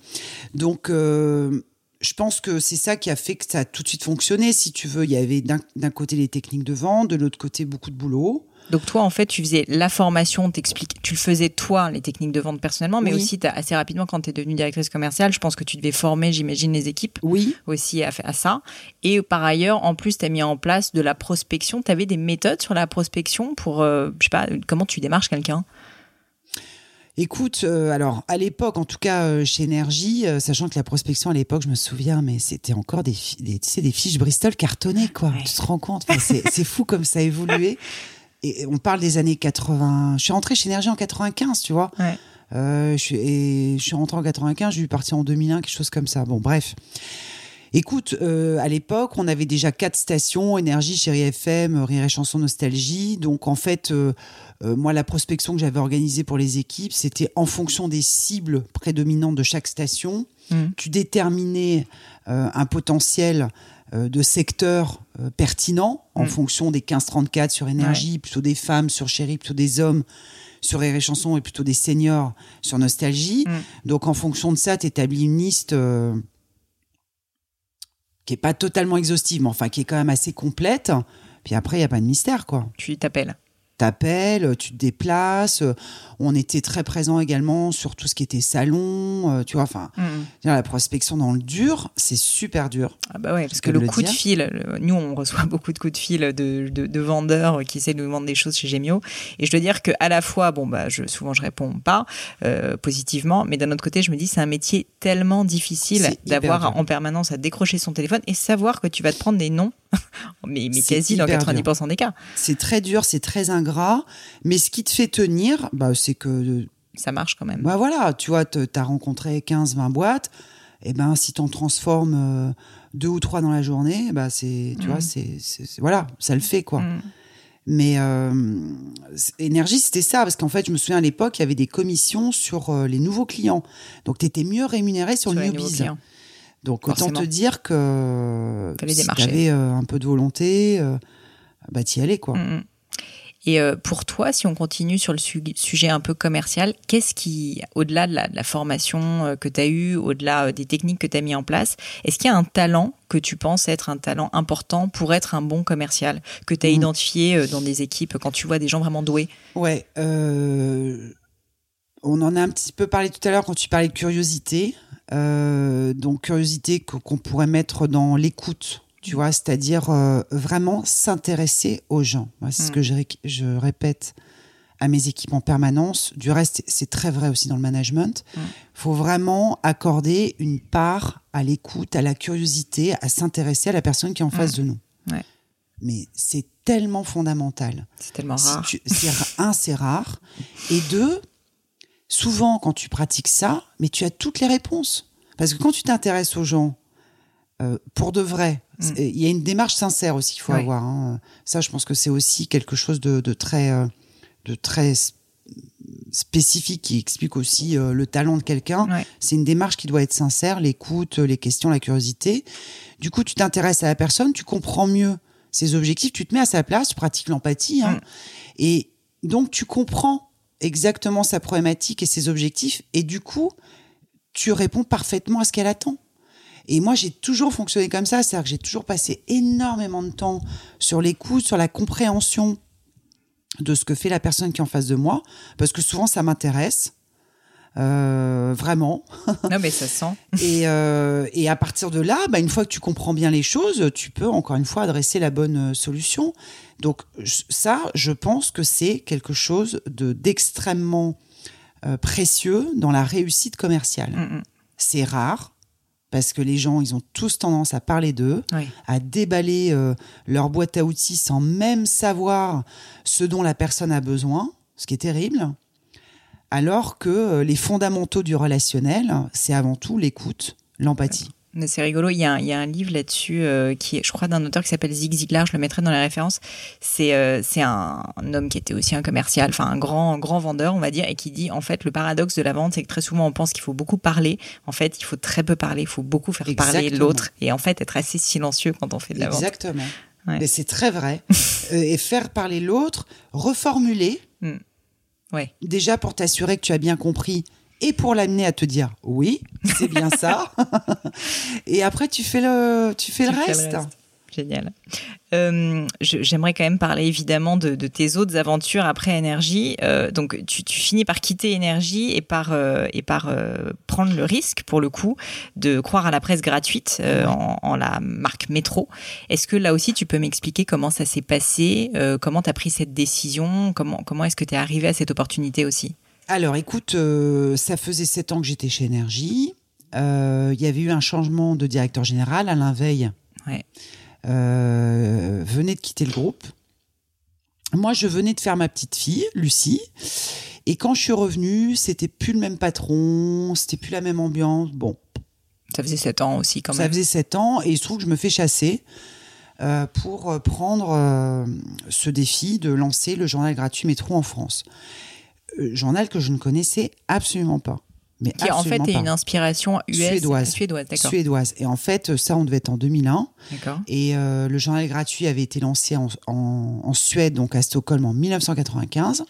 Donc, euh, je pense que c'est ça qui a fait que ça a tout de suite fonctionné. Si tu veux, il y avait d'un d'un côté les techniques de vente, de l'autre côté beaucoup de boulot. Donc toi, en fait, tu faisais la formation, t'expliques, tu le faisais toi, les techniques de vente personnellement, mais Oui. aussi t'as- assez rapidement, quand tu es devenue directrice commerciale, je pense que tu devais former, j'imagine, les équipes Oui, aussi à, à ça. Et par ailleurs, en plus, tu as mis en place de la prospection. Tu avais des méthodes sur la prospection pour, euh, je sais pas, comment tu démarches quelqu'un? Écoute, euh, alors à l'époque, en tout cas euh, chez Énergie, euh, sachant que la prospection à l'époque, je me souviens, mais c'était encore des, des, tu sais, des fiches Bristol cartonnées, quoi. Ouais. Tu te rends compte? Enfin, C'est fou comme ça a évolué. Et on parle des années 80. Je suis rentrée chez Énergie en 95, tu vois. Ouais. Euh, je suis, et je suis rentrée en 95, j'ai dû partir en 2001, quelque chose comme ça. Bon, bref. Écoute, euh, à l'époque, on avait déjà quatre stations Énergie, Chérie FM, Rire et Chanson Nostalgie. Donc, en fait, euh, euh, moi, la prospection que j'avais organisée pour les équipes, c'était en fonction des cibles prédominantes de chaque station. Mhm. Tu déterminais euh, un potentiel euh, de secteur euh, pertinent en Mhm. fonction des 15-34 sur Énergie, plutôt des femmes sur Chérie, plutôt des hommes sur Rire et Chanson et plutôt des seniors sur Nostalgie. Mhm. Donc, en fonction de ça, tu établis une liste euh, qui est pas totalement exhaustive, mais enfin qui est quand même assez complète. Puis après, il n'y a pas de mystère, quoi. Tu t'appelles. T'appelles, tu te déplaces. On était très présent également sur tout ce qui était salon, euh, tu vois. Enfin, dire, la prospection dans le dur, c'est super dur. Ah bah ouais, parce que le le coup de fil, le- nous on reçoit beaucoup de coups de fil de, de, de vendeurs qui essaient de nous vendre des choses chez Gemio. Et je dois dire que à la fois, bon bah je, souvent je réponds pas euh, positivement, mais d'un autre côté je me dis c'est un métier tellement difficile d'avoir en permanence à décrocher son téléphone et savoir que tu vas te prendre des noms, mais, quasi dans hyper 90% des cas. C'est très dur, c'est très ingrat. Mais ce qui te fait tenir, bah, c'est que Ça marche quand même. Bah voilà, tu vois, tu as rencontré 15, 20 boîtes. Et ben, si t'en transformes euh, deux ou trois dans la journée, bah c'est, tu vois, c'est, c'est- voilà, ça le fait quoi. Mm. Mais euh, énergie, c'était ça, parce qu'en fait, je me souviens à l'époque, il y avait des commissions sur euh, les nouveaux clients. Donc, tu étais mieux rémunéré sur, Sur le newbies. clients. Donc, autant te dire que si t'avais euh, un peu de volonté, euh, bah t'y allais quoi. Mm, mm. Et euh, pour toi, si on continue sur le su- sujet un peu commercial, qu'est-ce qui, au-delà de la, de la formation euh, que tu as eue, au-delà euh, des techniques que tu as mis en place, est-ce qu'il y a un talent que tu penses être un talent important pour être un bon commercial, que tu as Mhm. identifié dans des équipes quand tu vois des gens vraiment doués? Ouais, euh, on en a un petit peu parlé tout à l'heure quand tu parlais de curiosité. Euh, donc curiosité qu'on pourrait mettre dans l'écoute, tu vois, c'est-à-dire euh, vraiment s'intéresser aux gens. C'est ce Mm. que je, ré- je répète à mes équipes en permanence. Du reste, c'est très vrai aussi dans le management. Il Mm. faut vraiment accorder une part à l'écoute, à la curiosité, à s'intéresser à la personne qui est en face de nous. Ouais. Mais c'est tellement fondamental. C'est tellement Si rare. tu- c'est ra- un, c'est rare. Et deux, souvent, quand tu pratiques ça, mais tu as toutes les réponses. Parce que quand tu t'intéresses aux gens, euh, pour de vrai. Mm. Il y a une démarche sincère aussi qu'il faut avoir. hein. Ça, je pense que c'est aussi quelque chose de, de très, euh, de très s- spécifique qui explique aussi euh, le talent de quelqu'un. Ouais. C'est une démarche qui doit être sincère, l'écoute, les questions, la curiosité. Du coup, tu t'intéresses à la personne, tu comprends mieux ses objectifs, tu te mets à sa place, tu pratiques l'empathie. hein. Mm. Et donc, tu comprends exactement sa problématique et ses objectifs. Et du coup, tu réponds parfaitement à ce qu'elle attend. Et moi, j'ai toujours fonctionné comme ça, c'est-à-dire que j'ai toujours passé énormément de temps sur l'écoute, sur la compréhension de ce que fait la personne qui est en face de moi, parce que souvent, ça m'intéresse. Euh, vraiment. Non, mais ça se sent. Et, euh, et à partir de là, bah, une fois que tu comprends bien les choses, tu peux encore une fois adresser la bonne euh, solution. Donc ça, je pense que c'est quelque chose de d'extrêmement euh, précieux dans la réussite commerciale. Mm, mm. C'est rare parce que les gens, ils ont tous tendance à parler d'eux, Oui. à déballer euh, leur boîte à outils sans même savoir ce dont la personne a besoin, ce qui est terrible. Alors que euh, les fondamentaux du relationnel, c'est avant tout l'écoute, l'empathie. Mais c'est rigolo, il y, a un, il y a un livre là-dessus euh, qui est, je crois, d'un auteur qui s'appelle Zig Ziglar, je le mettrai dans les références. C'est euh, c'est un, un homme qui était aussi un commercial, enfin un grand, grand vendeur, on va dire, et qui dit en fait le paradoxe de la vente, c'est que très souvent on pense qu'il faut beaucoup parler. En fait, il faut très peu parler, il faut beaucoup faire parler l'autre, et en fait être assez silencieux quand on fait de la vente. Exactement. Ouais. Mais c'est très vrai. Euh, et faire parler l'autre, reformuler, Ouais. déjà pour t'assurer que tu as bien compris et pour l'amener à te dire oui, c'est bien ça. et après, tu fais le, tu fais, Tu le, fais reste. Génial. Euh, J'aimerais quand même parler évidemment de, de tes autres aventures après Énergie. Euh, donc tu, tu finis par quitter Énergie et par, euh, et par prendre le risque, pour le coup, de croire à la presse gratuite en, en la marque Métro. Est-ce que là aussi tu peux m'expliquer comment ça s'est passé, comment tu as pris cette décision, comment, comment est-ce que tu es arrivé à cette opportunité aussi? Alors, écoute, euh, ça faisait sept ans que j'étais chez Énergie. Euh, Il y avait eu un changement de directeur général. Alain Veil Ouais. euh, venait de quitter le groupe. Moi, je venais de faire ma petite fille, Lucie. Et quand je suis revenue, c'était plus le même patron, c'était plus la même ambiance. Bon, Ça faisait sept ans aussi quand ça même. faisait sept ans et il se trouve que je me fais chasser euh, pour prendre euh, ce défi de lancer le journal gratuit Métro en France. Euh, journal que je ne connaissais absolument pas. Mais Qui en fait est pas. une inspiration US Suédoise. Suédoise. Suédoise. Et en fait, ça, on devait être en 2001. D'accord. Et euh, le journal gratuit avait été lancé en, en- en Suède, donc à Stockholm, en 1995.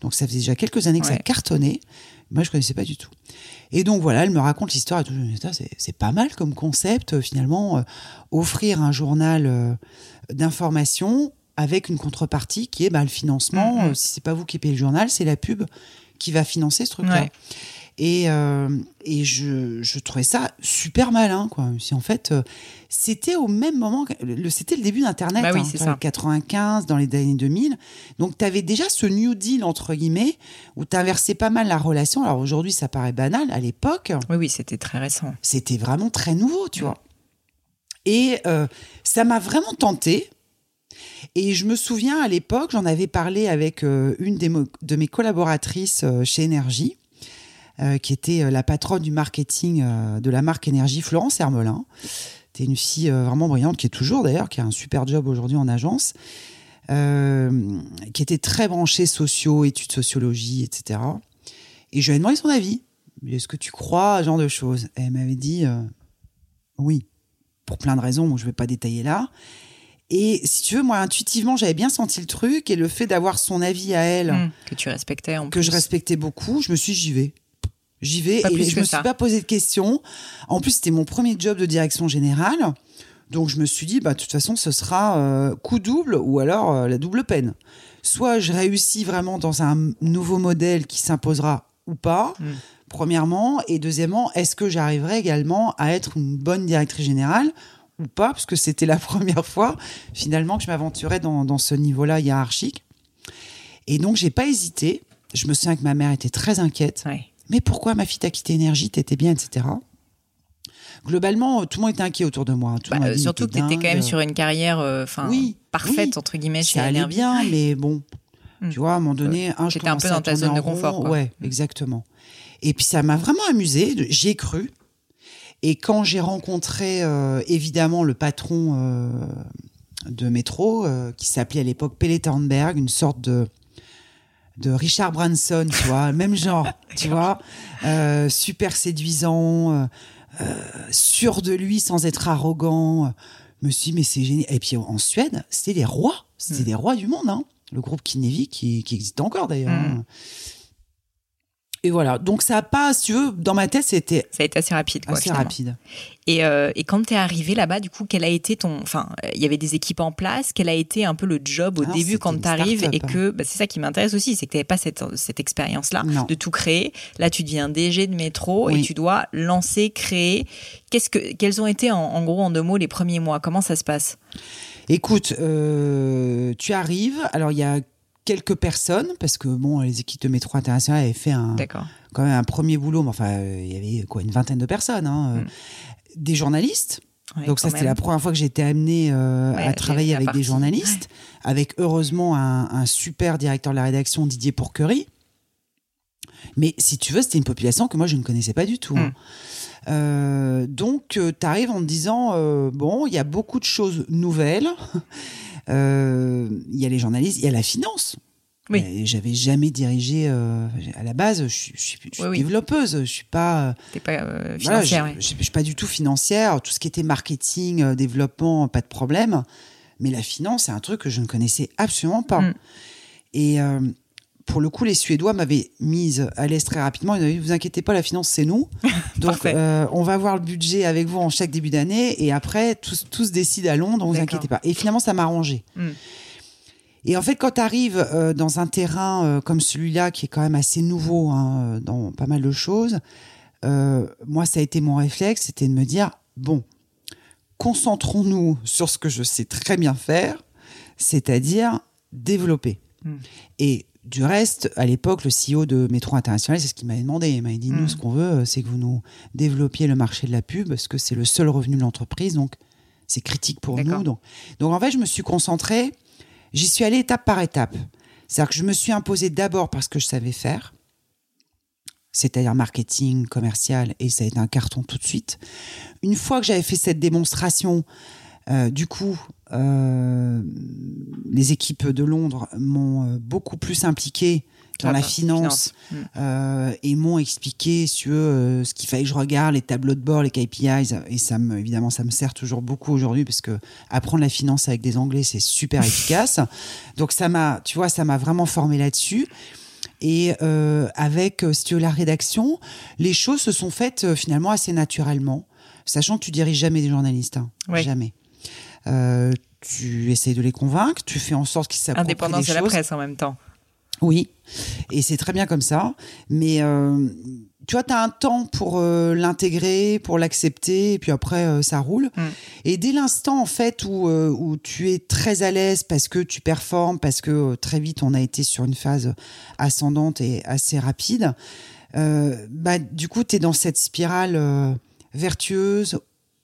Donc ça faisait déjà quelques années que ça cartonnait. Moi, je connaissais pas du tout. Et donc voilà, elle me raconte l'histoire C'est pas mal comme concept, euh, finalement, euh, offrir un journal euh, d'information avec une contrepartie qui est bah, le financement. Mhm. Euh, si c'est pas vous qui payez le journal, c'est la pub qui va financer ce truc-là. Ouais. Et, euh, et je, je trouvais ça super malin, quoi. Si en fait, euh, c'était au même moment, c'était le début d'Internet, Bah oui, hein, c'est dans ça. les 95, dans les années 2000. Donc, tu avais déjà ce New Deal, entre guillemets, où tu inversais pas mal la relation. Alors aujourd'hui, ça paraît banal. À l'époque, Oui, oui, c'était très récent. c'était vraiment très nouveau, tu vois. Et euh, ça m'a vraiment tenté. Et je me souviens à l'époque, j'en avais parlé avec euh, une des de mes collaboratrices euh, chez Énergie, euh, qui était la patronne du marketing de la marque Énergie, Florence Hermelin. C'était une fille vraiment brillante, qui est toujours d'ailleurs, qui a un super job aujourd'hui en agence, qui était très branchée sociaux, études sociologie, etc. Et je lui ai demandé son avis. Est-ce que tu crois à ce genre de choses? Et Elle m'avait dit oui, pour plein de raisons, je ne vais pas détailler là. Et si tu veux, moi, intuitivement, j'avais bien senti le truc et le fait d'avoir son avis à elle, Hum, que tu respectais en que plus. je respectais beaucoup, je me suis dit, j'y vais. J'y vais Pas et je me ça. suis pas posé de questions. En plus, c'était mon premier job de direction générale. Donc, je me suis dit, bah, de toute façon, ce sera euh, coup double ou alors euh, la double peine. Soit je réussis vraiment dans un nouveau modèle qui s'imposera ou pas, Mm. premièrement. Et deuxièmement, est-ce que j'arriverai également à être une bonne directrice générale? Ou pas Parce que c'était la première fois, finalement, que je m'aventurais dans, dans ce niveau-là hiérarchique. Et donc, j'ai pas hésité. Je me souviens que ma mère était très inquiète. Ouais. Mais pourquoi ma fille t'a quitté énergie T'étais bien, etc. Globalement, euh, tout le monde était inquiet autour de moi. Tout Bah, monde surtout que Mais tu étais quand même sur une carrière euh, Oui, parfaite, oui. entre guillemets, chez Ça allait bien, mais bon, Hmm. tu vois, à un moment donné, un, je T'étais un peu dans ta zone de rond. confort, quoi. Ouais, exactement. Et puis ça m'a vraiment amusé. J'y ai cru. Et quand j'ai rencontré euh, évidemment le patron euh, de métro, euh, qui s'appelait à l'époque Pelle Thornberg, une sorte de de Richard Branson, tu vois, même genre, tu vois, euh, super séduisant, euh, sûr de lui sans être arrogant. Je me suis dit, mais c'est génial. Et puis en Suède, c'était les rois, c'était les rois du monde, hein. Le groupe Kinnevik qui, qui existe encore d'ailleurs. Mm. Et voilà, donc ça a pas, si tu veux, dans ma tête, c'était Ça a été assez rapide. Quoi, assez finalement. rapide. Et, euh, et quand tu es arrivé là-bas, du coup, quel a été ton. Enfin, il y avait des équipes en place. Quel a été un peu le job au Alors, début quand tu arrives Et que bah, c'est ça qui m'intéresse aussi, c'est que tu n'avais pas cette, cette expérience-là de tout créer. Là, tu deviens DG de métro et tu dois lancer, créer. Qu'est-ce que, quels ont été, en, en gros, en deux mots, les premiers mois? Comment ça se passe? Écoute, euh, tu arrives, alors il y a quelques personnes, parce que bon, les équipes de métro international avaient fait un, quand même un premier boulot, mais enfin, euh, il y avait quoi, une vingtaine de personnes, hein, euh, Mm. des journalistes. Donc ça, c'était la première fois que j'ai été amenée euh, Ouais, à travailler avec partie, des journalistes, avec heureusement un, un super directeur de la rédaction, Didier Pourquerie. Mais si tu veux, c'était une population que moi, je ne connaissais pas du tout. hein. Euh, donc, tu arrives en te disant, euh, bon, il y a beaucoup de choses nouvelles. Euh, Il y a les journalistes, il y a la finance. Oui. Euh, J'avais jamais dirigé, euh, à la base, je suis, je suis- je suis Oui, oui. développeuse, je suis pas... euh, T'es pas euh, voilà, financière, je, je- suis pas du tout financière. Tout ce qui était marketing, euh, développement, pas de problème. Mais la finance, c'est un truc que je ne connaissais absolument pas. Mm. Et euh, pour le coup, les Suédois m'avaient mise à l'aise très rapidement. Ils m'avaient dit, vous inquiétez pas, la finance, c'est nous. Donc, euh, on va voir le budget avec vous en chaque début d'année. Et après, tous, tous décident à Londres, vous inquiétez pas. Et finalement, ça m'a arrangé. Mm. Et en fait, quand tu arrives dans un terrain euh, comme celui-là, qui est quand même assez nouveau hein, euh, dans pas mal de choses, euh, moi, ça a été mon réflexe, c'était de me dire, bon, concentrons-nous sur ce que je sais très bien faire, c'est-à-dire développer. Mm. Et du reste, à l'époque, le CEO de Métro International, c'est ce qu'il m'avait demandé. Il m'avait dit, nous, Mm. ce qu'on veut, euh, c'est que vous nous développiez le marché de la pub, parce que c'est le seul revenu de l'entreprise, donc c'est critique pour nous. Donc, donc, en fait, je me suis concentrée, j'y suis allée étape par étape. C'est-à-dire que je me suis imposée d'abord parce que je savais faire, c'est-à-dire marketing, commercial, et ça a été un carton tout de suite. Une fois que j'avais fait cette démonstration, euh, du coup, euh, les équipes de Londres m'ont euh, beaucoup plus impliquée dans Ah la bah, finance, Mm. euh, et m'ont expliqué sur euh, ce qu'il fallait que je regarde, les tableaux de bord, les KPIs, et ça me, évidemment, ça me sert toujours beaucoup aujourd'hui parce que apprendre la finance avec des Anglais, c'est super efficace. Donc ça m'a, tu vois, ça m'a vraiment formé là-dessus. Et euh, avec, si tu veux, la rédaction, les choses se sont faites finalement assez naturellement, sachant que tu diriges jamais des journalistes, hein. Jamais. Euh, tu essayes de les convaincre, tu fais en sorte qu'ils s'approprient Indépendance de la choses. presse en même temps. Oui, et c'est très bien comme ça. Mais euh, tu vois, tu as un temps pour euh, l'intégrer, pour l'accepter, et puis après, euh, ça roule. Mm. Et dès l'instant, en fait, où, où tu es très à l'aise parce que tu performes, parce que très vite, on a été sur une phase ascendante et assez rapide, bah, du coup, tu es dans cette spirale vertueuse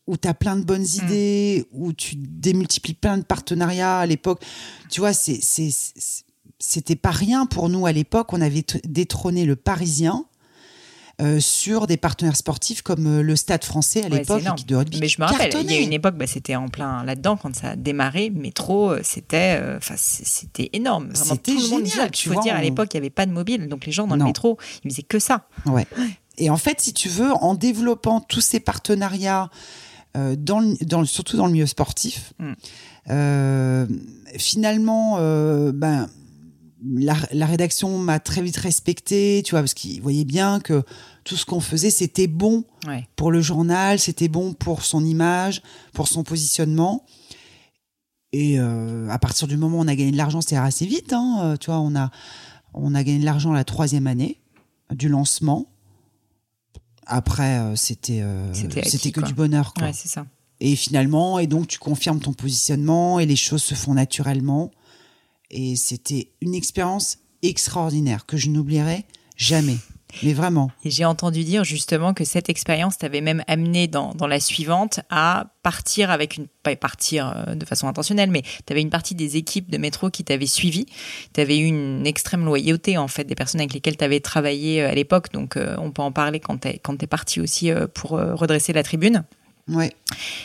où tu as plein de bonnes Mm. idées, où tu démultiplies plein de partenariats à l'époque. Tu vois, c'est, c'était pas rien pour nous à l'époque. On avait détrôné le Parisien euh, sur des partenaires sportifs comme euh, le Stade français à Ouais, l'époque de rugby Mais je me rappelle, il y a une époque, bah, c'était en plein là-dedans quand ça a démarré. Métro, euh, c'était, enfin, c'était énorme. Vraiment, C'était tout le monde tu Il faut vois, dire, à l'époque, il n'y avait pas de mobile, donc les gens dans le Non. métro, ils faisaient que ça. Ouais. Et en fait, si tu veux, en développant tous ces partenariats, euh, dans le- dans le- surtout dans le milieu sportif, Mm. euh, finalement, euh, ben, la, la rédaction m'a très vite respecté, tu vois, parce qu'ils voyaient bien que tout ce qu'on faisait, c'était bon Ouais. pour le journal, c'était bon pour son image, pour son positionnement. Et euh, à partir du moment où on a gagné de l'argent, c'est assez vite. Hein, euh, tu vois, on a, on a gagné de l'argent la troisième année du lancement. Après, euh, c'était euh, C'était que quoi. du bonheur. Quoi. Ouais, c'est ça. Et finalement, et donc tu confirmes ton positionnement et les choses se font naturellement. Et c'était une expérience extraordinaire que je n'oublierai jamais. Mais vraiment. Et j'ai entendu dire justement que cette expérience t'avait même amené dans, la suivante à partir avec une pas partir euh, de façon intentionnelle, mais tu avais une partie des équipes de métro qui t'avaient suivi. Tu avais eu une extrême loyauté en fait des personnes avec lesquelles tu avais travaillé euh, à l'époque, donc euh, on peut en parler quand tu es, quand es parti aussi pour redresser la tribune. Ouais.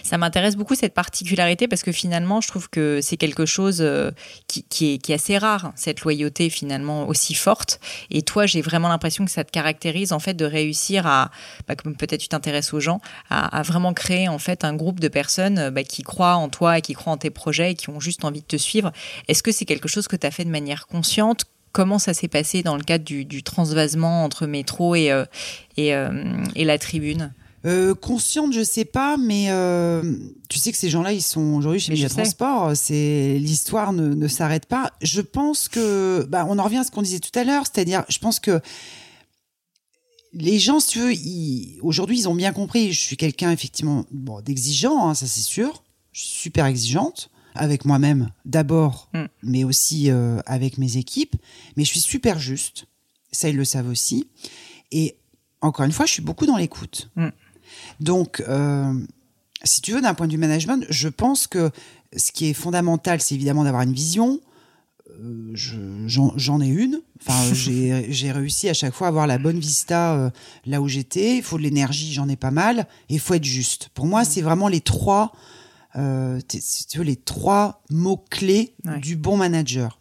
Ça m'intéresse beaucoup cette particularité parce que finalement, je trouve que c'est quelque chose euh, qui, est, assez rare, cette loyauté finalement aussi forte. Et toi, j'ai vraiment l'impression que ça te caractérise en fait de réussir à, bah, comme peut-être tu t'intéresses aux gens, à, vraiment créer en fait un groupe de personnes bah, qui croient en toi et qui croient en tes projets et qui ont juste envie de te suivre. Est-ce que c'est quelque chose que tu as fait de manière consciente? Comment ça s'est passé dans le cadre du, du transvasement entre métro et, euh, et, euh, et la tribune? Euh, consciente, je sais pas, mais euh, tu sais que ces gens-là, ils sont aujourd'hui chez Média Transport. C'est l'histoire ne, ne s'arrête pas. Je pense que, bah, on en revient à ce qu'on disait tout à l'heure, c'est-à-dire, je pense que les gens, si tu veux, aujourd'hui, ils ont bien compris. Je suis quelqu'un effectivement, bon, d'exigeant, hein, ça c'est sûr. Je suis super exigeante avec moi-même d'abord, mm. mais aussi euh, avec mes équipes. Mais je suis super juste. Ça, ils le savent aussi. Et encore une fois, je suis beaucoup dans l'écoute. Mm. Donc, euh, si tu veux, d'un point de vue management, je pense que ce qui est fondamental, c'est évidemment d'avoir une vision. Euh, J'en ai une. Enfin, j'ai réussi à chaque fois à avoir la bonne vista euh, là où j'étais. Il faut de l'énergie, j'en ai pas mal. Et il faut être juste. Pour moi, c'est vraiment les trois, euh, si tu veux, les trois mots clés ouais. du bon manager.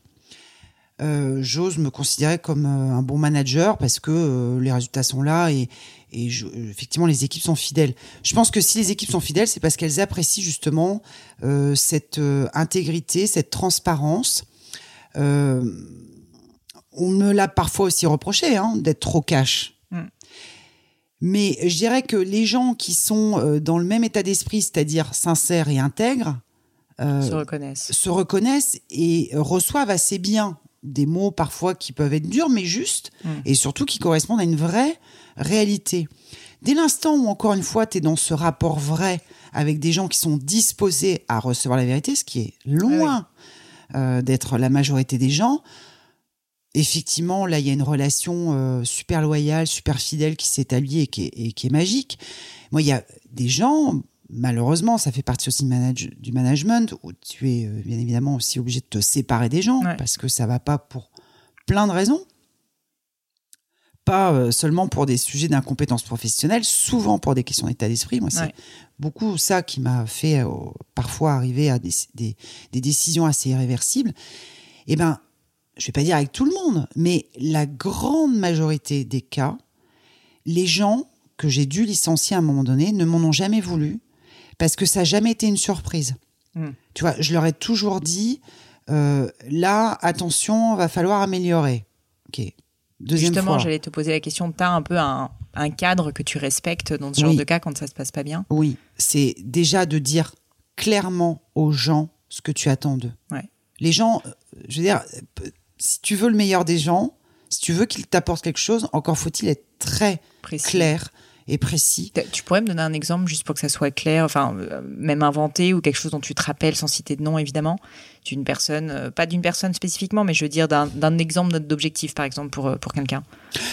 J'ose me considérer comme un bon manager parce que les résultats sont là et, et je, effectivement les équipes sont fidèles. Je pense que si les équipes sont fidèles, c'est parce qu'elles apprécient justement euh, cette euh, intégrité, cette transparence. Euh, on me l'a parfois aussi reproché hein, d'être trop cash. Mm. Mais je dirais que les gens qui sont euh, dans le même état d'esprit, c'est-à-dire sincères et intègres, se reconnaissent. se reconnaissent et reçoivent assez bien des mots parfois qui peuvent être durs, mais justes, mm. et surtout qui correspondent à une vraie réalité. Dès l'instant où, encore une fois, tu es dans ce rapport vrai avec des gens qui sont disposés à recevoir la vérité, ce qui est loin ah oui. euh, d'être la majorité des gens, effectivement, là, il y a une relation euh, super loyale, super fidèle qui s'établit et, qui est, et qui est magique. Moi, il y a des gens, malheureusement, ça fait partie aussi manage, du management, où tu es euh, bien évidemment aussi obligé de te séparer des gens, ouais. parce que ça va pas pour plein de raisons pas euh, seulement pour des sujets d'incompétence professionnelle, souvent pour des questions d'état d'esprit. Moi, c'est ouais. beaucoup ça qui m'a fait euh, parfois arriver à des, des, des, décisions assez irréversibles. Eh ben, je vais pas dire avec tout le monde, mais la grande majorité des cas, les gens que j'ai dû licencier à un moment donné ne m'en ont jamais voulu parce que ça n'a jamais été une surprise. Mm. Tu vois, je leur ai toujours dit, euh, là, attention, va falloir améliorer. Ok, Deuxième Justement, j'allais te poser la question, tu as un peu un, un, cadre que tu respectes dans ce oui. genre de cas quand ça se passe pas bien? Oui, c'est déjà de dire clairement aux gens ce que tu attends d'eux. Ouais. Les gens, je veux dire, si tu veux le meilleur des gens, si tu veux qu'ils t'apportent quelque chose, encore faut-il être très Précis. clair et précis. Tu pourrais me donner un exemple juste pour que ça soit clair, enfin euh, même inventé ou quelque chose dont tu te rappelles sans citer de nom évidemment, d'une personne, euh, pas d'une personne spécifiquement, mais je veux dire d'un exemple d'objectif par exemple pour euh, pour quelqu'un.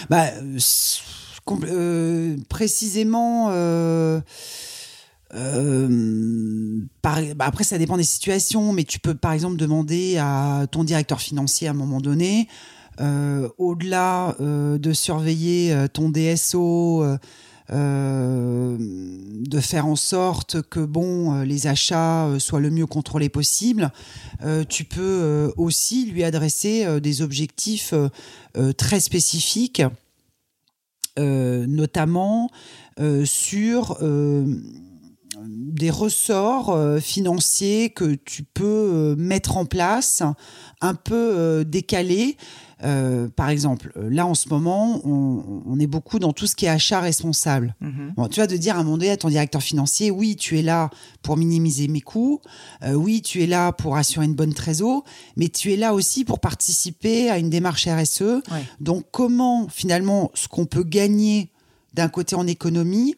Bah euh, précisément. Euh euh, par, bah après, ça dépend des situations, mais tu peux par exemple demander à ton directeur financier à un moment donné, euh, au-delà euh, de surveiller ton DSO, euh, de faire en sorte que bon euh, les achats euh, soient le mieux contrôlés possible. tu peux aussi lui adresser des objectifs très spécifiques, notamment sur des ressorts financiers que tu peux mettre en place un peu décalés euh, par exemple, là en ce moment, on, on, est beaucoup dans tout ce qui est achat responsable. Bon, tu vas de dire à un moment donné à ton directeur financier, oui, tu es là pour minimiser mes coûts, euh, oui, tu es là pour assurer une bonne trésor, mais tu es là aussi pour participer à une démarche RSE. Ouais. Donc, comment finalement ce qu'on peut gagner d'un côté en économie,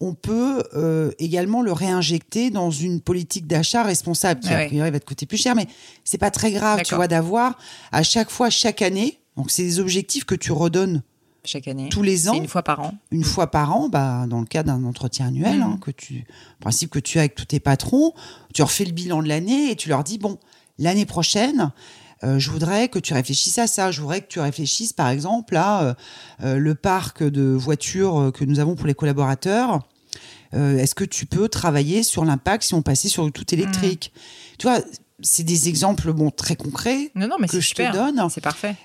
on peut euh, également le réinjecter dans une politique d'achat responsable qui, ah ouais. va te coûter plus cher, mais c'est pas très grave, tu vois, d'avoir à chaque fois, chaque année, donc c'est des objectifs que tu redonnes chaque année. Tous les ans. Une fois par an. Une fois par an, bah, dans le cadre d'un entretien annuel, hein, que tu, principe que tu as avec tous tes patrons, tu refais le bilan de l'année et tu leur dis bon, l'année prochaine. Euh, je voudrais que tu réfléchisses à ça. Je voudrais que tu réfléchisses, par exemple, à euh, euh, le parc de voitures que nous avons pour les collaborateurs. Euh, Est-ce que tu peux travailler sur l'impact si on passait sur le tout électrique? Tu vois, c'est des exemples bon très concrets Non, non, mais que je super. te donne. C'est parfait.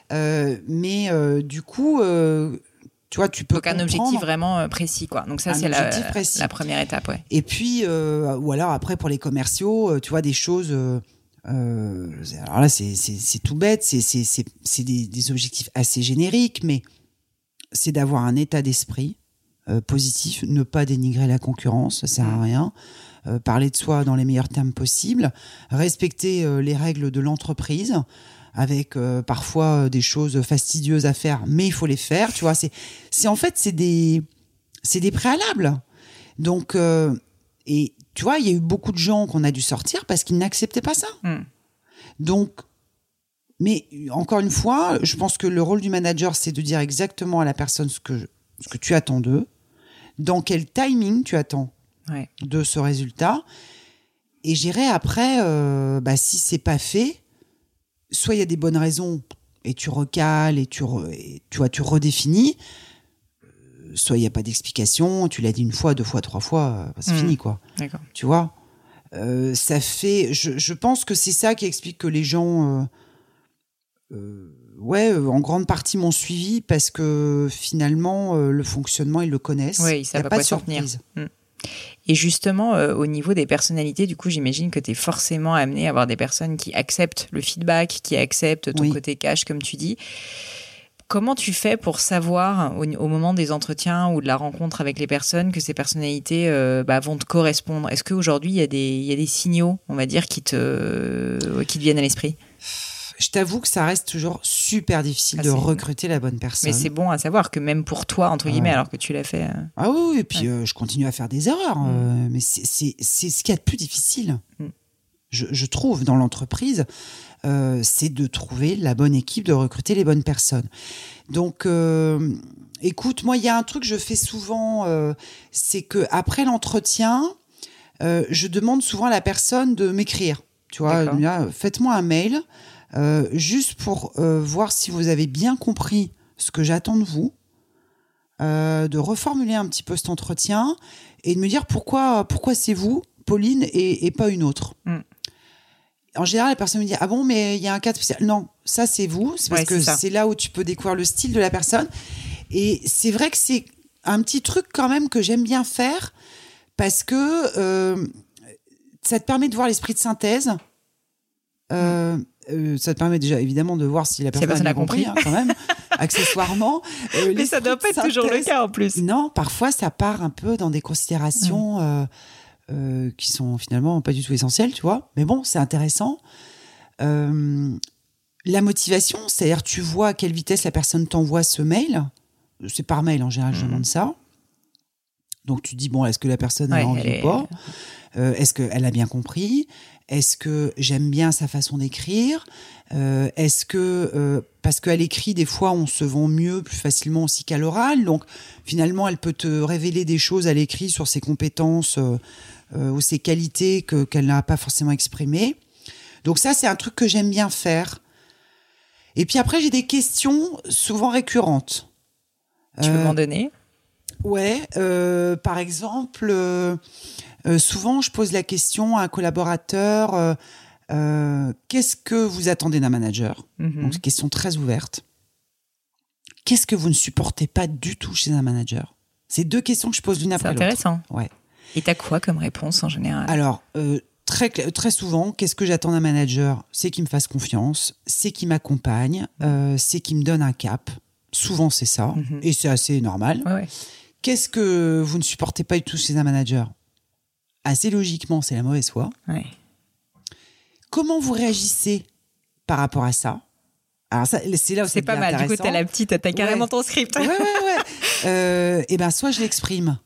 Mais du coup, tu vois, tu peux Donc un objectif vraiment précis, quoi. Donc ça, c'est la, première étape, ouais. Et puis, euh, ou alors après pour les commerciaux, tu vois des choses. euh, euh, alors là, c'est tout bête, c'est des, des objectifs assez génériques, mais c'est d'avoir un état d'esprit euh, positif, ne pas dénigrer la concurrence, ça sert à rien. Euh, parler de soi dans les meilleurs termes possibles, respecter les règles de l'entreprise avec parfois des choses fastidieuses à faire, mais il faut les faire. Tu vois, c'est en fait c'est des c'est des préalables. Donc et tu vois, il y a eu beaucoup de gens qu'on a dû sortir parce qu'ils n'acceptaient pas ça. Hmm. Donc mais encore une fois, je pense que le rôle du manager, c'est de dire exactement à la personne ce que, ce que tu attends d'eux, dans quel timing tu attends Ouais. de ce résultat. Et j'irai après, euh, bah, si c'est pas fait, soit il y a des bonnes raisons et tu recales et tu, re- et tu vois, tu redéfinis, soit il n'y a pas d'explication, tu l'as dit une fois, deux fois, trois fois, euh, c'est Mm. fini quoi. D'accord. Tu vois? Euh, Ça fait. Je, je pense que c'est ça qui explique que les gens. euh, ouais, en grande partie m'ont suivi parce que finalement, le fonctionnement, ils le connaissent. Oui, ils savent pas de surprise. Et justement, euh, au niveau des personnalités, du coup, j'imagine que tu es forcément amené à avoir des personnes qui acceptent le feedback, qui acceptent ton Oui. côté cash, comme tu dis. Comment tu fais pour savoir au, au moment des entretiens ou de la rencontre avec les personnes que ces personnalités euh, bah, vont te correspondre? Est-ce qu'aujourd'hui, il y, a des- il y a des signaux, on va dire, qui te, qui te viennent à l'esprit? Je t'avoue que ça reste toujours super difficile Ah, de recruter la bonne personne. Mais c'est bon à savoir que même pour toi, entre guillemets, Ouais. alors que tu l'as fait. euh, Ah oui, et puis euh, je continue à faire des erreurs, euh, mais c'est ce qu'il y a de plus difficile, Mm. je, je trouve, dans l'entreprise, euh, c'est de trouver la bonne équipe, de recruter les bonnes personnes. Donc, euh, écoute, moi, il y a un truc que je fais souvent, euh, c'est que après l'entretien, je demande souvent à la personne de m'écrire. Tu vois, faites-moi un mail, juste pour voir si vous avez bien compris ce que j'attends de vous euh, de reformuler un petit peu cet entretien et de me dire pourquoi, pourquoi c'est vous, Pauline, et, et pas une autre. Mm. En général, la personne me dit Ah bon, mais il y a un cas spécial. Non, ça c'est vous. C'est parce Ouais, que c'est là où tu peux découvrir le style de la personne. Et c'est vrai que c'est un petit truc quand même que j'aime bien faire parce que euh, ça te permet de voir l'esprit de synthèse. Euh, euh, ça te permet déjà évidemment de voir si la Si la personne, a compris, compris. hein, quand même, accessoirement. Mais ça l'esprit doit pas être toujours le cas en plus. non, parfois ça part un peu dans des considérations euh, euh, qui sont finalement pas du tout essentielles, tu vois. Mais bon, c'est intéressant. Euh, la motivation, c'est-à-dire tu vois à quelle vitesse la personne t'envoie ce mail. C'est par mail en général, je Mhm. demande ça. Donc tu dis bon, est-ce que la personne Ouais, a envie est- ou pas? Euh, Est-ce qu'elle a bien compris? Est-ce que j'aime bien sa façon d'écrire? Euh, Est-ce que euh, parce qu'elle écrit des fois on se vend mieux, plus facilement aussi qu'à l'oral, donc finalement elle peut te révéler des choses à l'écrit sur ses compétences euh, euh, ou ses qualités que qu'elle n'a pas forcément exprimées. Donc ça c'est un truc que j'aime bien faire. Et puis après j'ai des questions souvent récurrentes. Tu peux Euh, m'en donner? Ouais, euh, par exemple, euh, euh, souvent je pose la question à un collaborateur euh, euh, qu'est-ce que vous attendez d'un manager? Mhm. Donc, c'est une question très ouverte. Qu'est-ce que vous ne supportez pas du tout chez un manager? C'est deux questions que je pose l'une C'est après l'autre. intéressant. Ouais. Et t'as quoi comme réponse en général? Alors, euh, très, cl- très souvent, qu'est-ce que j'attends d'un manager? C'est qu'il me fasse confiance, c'est qu'il m'accompagne, euh, c'est qu'il me donne un cap. Souvent, c'est ça. Mhm. Et c'est assez normal. Ouais, ouais. Qu'est-ce que vous ne supportez pas du tout chez un manager? Assez logiquement, c'est la mauvaise foi. ouais. Comment vous réagissez par rapport à ça? Alors ça, c'est là où C'est pas mal. Du coup, t'as la petite, t'as carrément ton script. Ouais, ouais, ouais. Euh, et ben, soit je l'exprime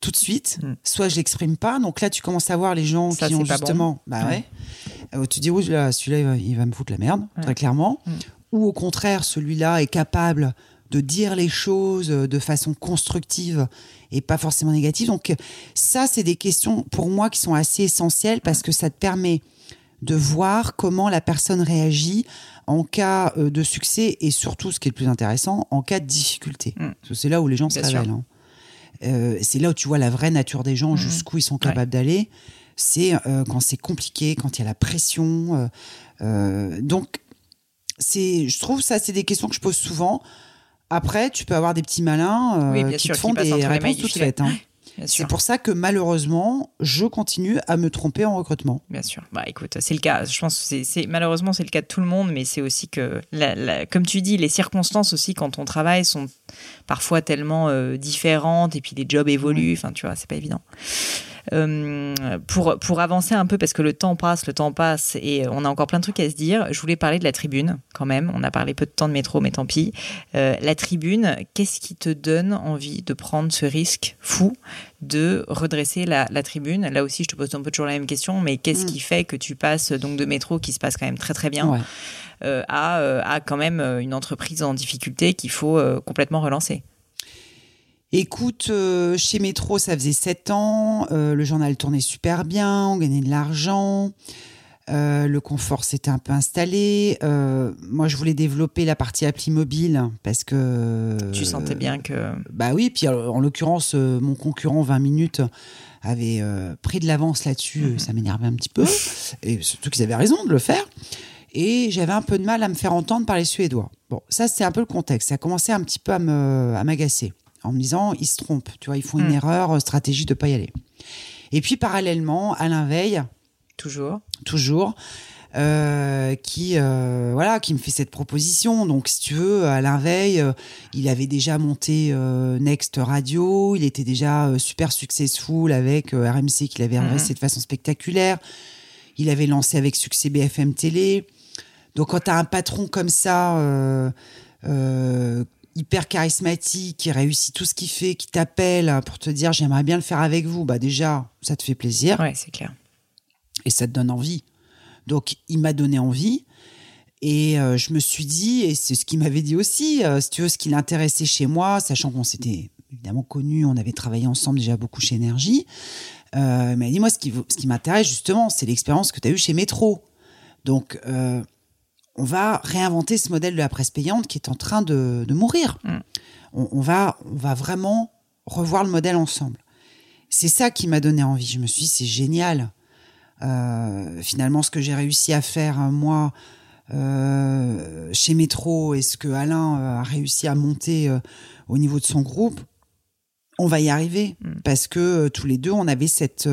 tout de suite, Mm. soit je l'exprime pas. Donc là, tu commences à voir les gens Ça, qui ont justement, bah ouais. Ouais. Euh, tu dis, oui, là, celui-là, il va, il va me foutre la merde, Ouais. très clairement. Mm. Ou au contraire, celui-là est capable de dire les choses de façon constructive et pas forcément négative. Donc ça, c'est des questions pour moi qui sont assez essentielles parce que ça te permet de voir comment la personne réagit en cas euh, de succès et surtout, ce qui est le plus intéressant, en cas de difficulté. Mm. Parce que C'est là où les gens se Bien révèlent. hein. Euh, c'est là où tu vois la vraie nature des gens, Mhm. jusqu'où ils sont capables d'aller. C'est euh, quand c'est compliqué, quand il y a la pression. euh, donc, c'est, je trouve ça, c'est des questions que je pose souvent. Après, tu peux avoir des petits malins Oui, qui sûr, te font qui des réponses toutes faites. hein. C'est pour ça que malheureusement, je continue à me tromper en recrutement. Bien sûr. Bah écoute, c'est le cas. Je pense que c'est, c'est- malheureusement c'est le cas de tout le monde, mais c'est aussi que, la- la- comme tu dis, les circonstances aussi quand on travaille sont parfois tellement euh, différentes et puis les jobs évoluent. Enfin, tu vois, c'est pas évident. Euh, pour pour avancer un peu parce que le temps passe, le temps passe et on a encore plein de trucs à se dire. Je voulais parler de la tribune quand même. On a parlé peu de temps de métro, mais tant pis. Euh, la tribune, qu'est-ce qui te donne envie de prendre ce risque fou de redresser la, la tribune? Là aussi, je te pose un peu toujours la même question, mais qu'est-ce Mm. qui fait que tu passes donc de métro qui se passe quand même très très bien Ouais. euh, à, euh, à quand même une entreprise en difficulté qu'il faut euh, complètement relancer? Écoute, euh, chez Métro, ça faisait sept ans. euh, le journal tournait super bien, on gagnait de l'argent. euh, le confort s'était un peu installé. moi, je voulais développer la partie appli mobile parce que. Tu sentais bien que Bah oui, puis en l'occurrence, mon concurrent 20 minutes avait pris de l'avance là-dessus. Mhm. Ça m'énervait un petit peu. Et surtout qu'ils avaient raison de le faire. Et j'avais un peu de mal à me faire entendre par les Suédois. Bon, ça, c'est un peu le contexte. Ça a commencé un petit peu à me- à m'agacer. En me disant, ils se trompent. Tu vois, ils font une Mhm. erreur euh, stratégie de pas y aller. Et puis, parallèlement, Alain Veil, toujours. toujours, euh, qui euh, voilà, qui me fait cette proposition. Donc, si tu veux, Alain Veil, euh, il avait déjà monté Next Radio, il était déjà super successful avec RMC qu'il avait redressé de façon spectaculaire. Il avait lancé avec succès BFM Télé. Donc, quand tu as un patron comme ça, euh, hyper charismatique, qui réussit tout ce qu'il fait, qui t'appelle pour te dire j'aimerais bien le faire avec vous, bah déjà, ça te fait plaisir Ouais, c'est clair. et ça te donne envie. Donc, il m'a donné envie. Et euh, je me suis dit, et c'est ce qu'il m'avait dit aussi, euh, si tu veux, ce qui l'intéressait chez moi, sachant qu'on s'était évidemment connus, on avait travaillé ensemble déjà beaucoup chez Énergie, euh, il m'a dit, moi, ce qui, ce qui m'intéresse justement, c'est l'expérience que tu as eue chez Métro. Donc, euh, on va réinventer ce modèle de la presse payante qui est en train de, de mourir. Mm. On, on va, on va vraiment revoir le modèle ensemble. C'est ça qui m'a donné envie. Je me suis dit, c'est génial. Euh, finalement, ce que j'ai réussi à faire, euh, moi, euh, chez Métro, et ce que Alain a réussi à monter euh, au niveau de son groupe, on va y arriver. Mm. Parce que tous les deux, on avait cette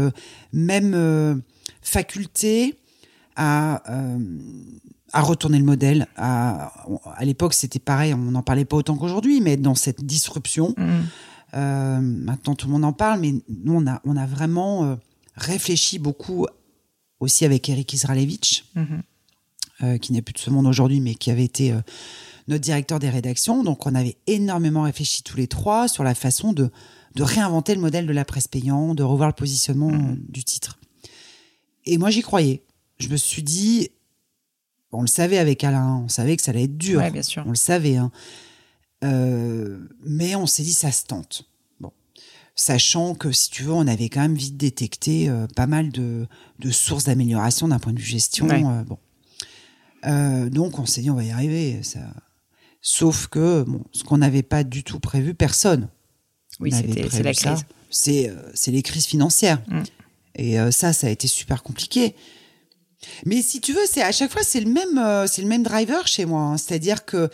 même faculté à, euh, à retourner le modèle. À, à l'époque, c'était pareil, on n'en parlait pas autant qu'aujourd'hui, mais dans cette disruption. Mhm. Euh, maintenant, tout le monde en parle, mais nous, on a, on a vraiment euh, réfléchi beaucoup aussi avec Eric Israelevich, Mhm. euh, qui n'est plus de ce monde aujourd'hui, mais qui avait été notre directeur des rédactions. Donc, on avait énormément réfléchi tous les trois sur la façon de, de réinventer le modèle de la presse payante, de revoir le positionnement euh, du titre. Et moi, j'y croyais. Je me suis dit, on le savait avec Alain, on savait que ça allait être dur. Ouais, bien sûr. On le savait. hein. Euh, mais on s'est dit, ça se tente. Bon. Sachant que, si tu veux, on avait quand même vite détecté euh, pas mal de, de sources d'amélioration d'un point de vue gestion. Ouais. euh, bon. Donc, on s'est dit, on va y arriver. Ça... Sauf que, bon, ce qu'on n'avait pas du tout prévu, personne. Oui, c'est la crise. C'est les crises financières. Mm. Et ça, ça a été super compliqué. Mais si tu veux, c'est à chaque fois c'est le même, euh, c'est le même driver chez moi. hein. C'est-à-dire que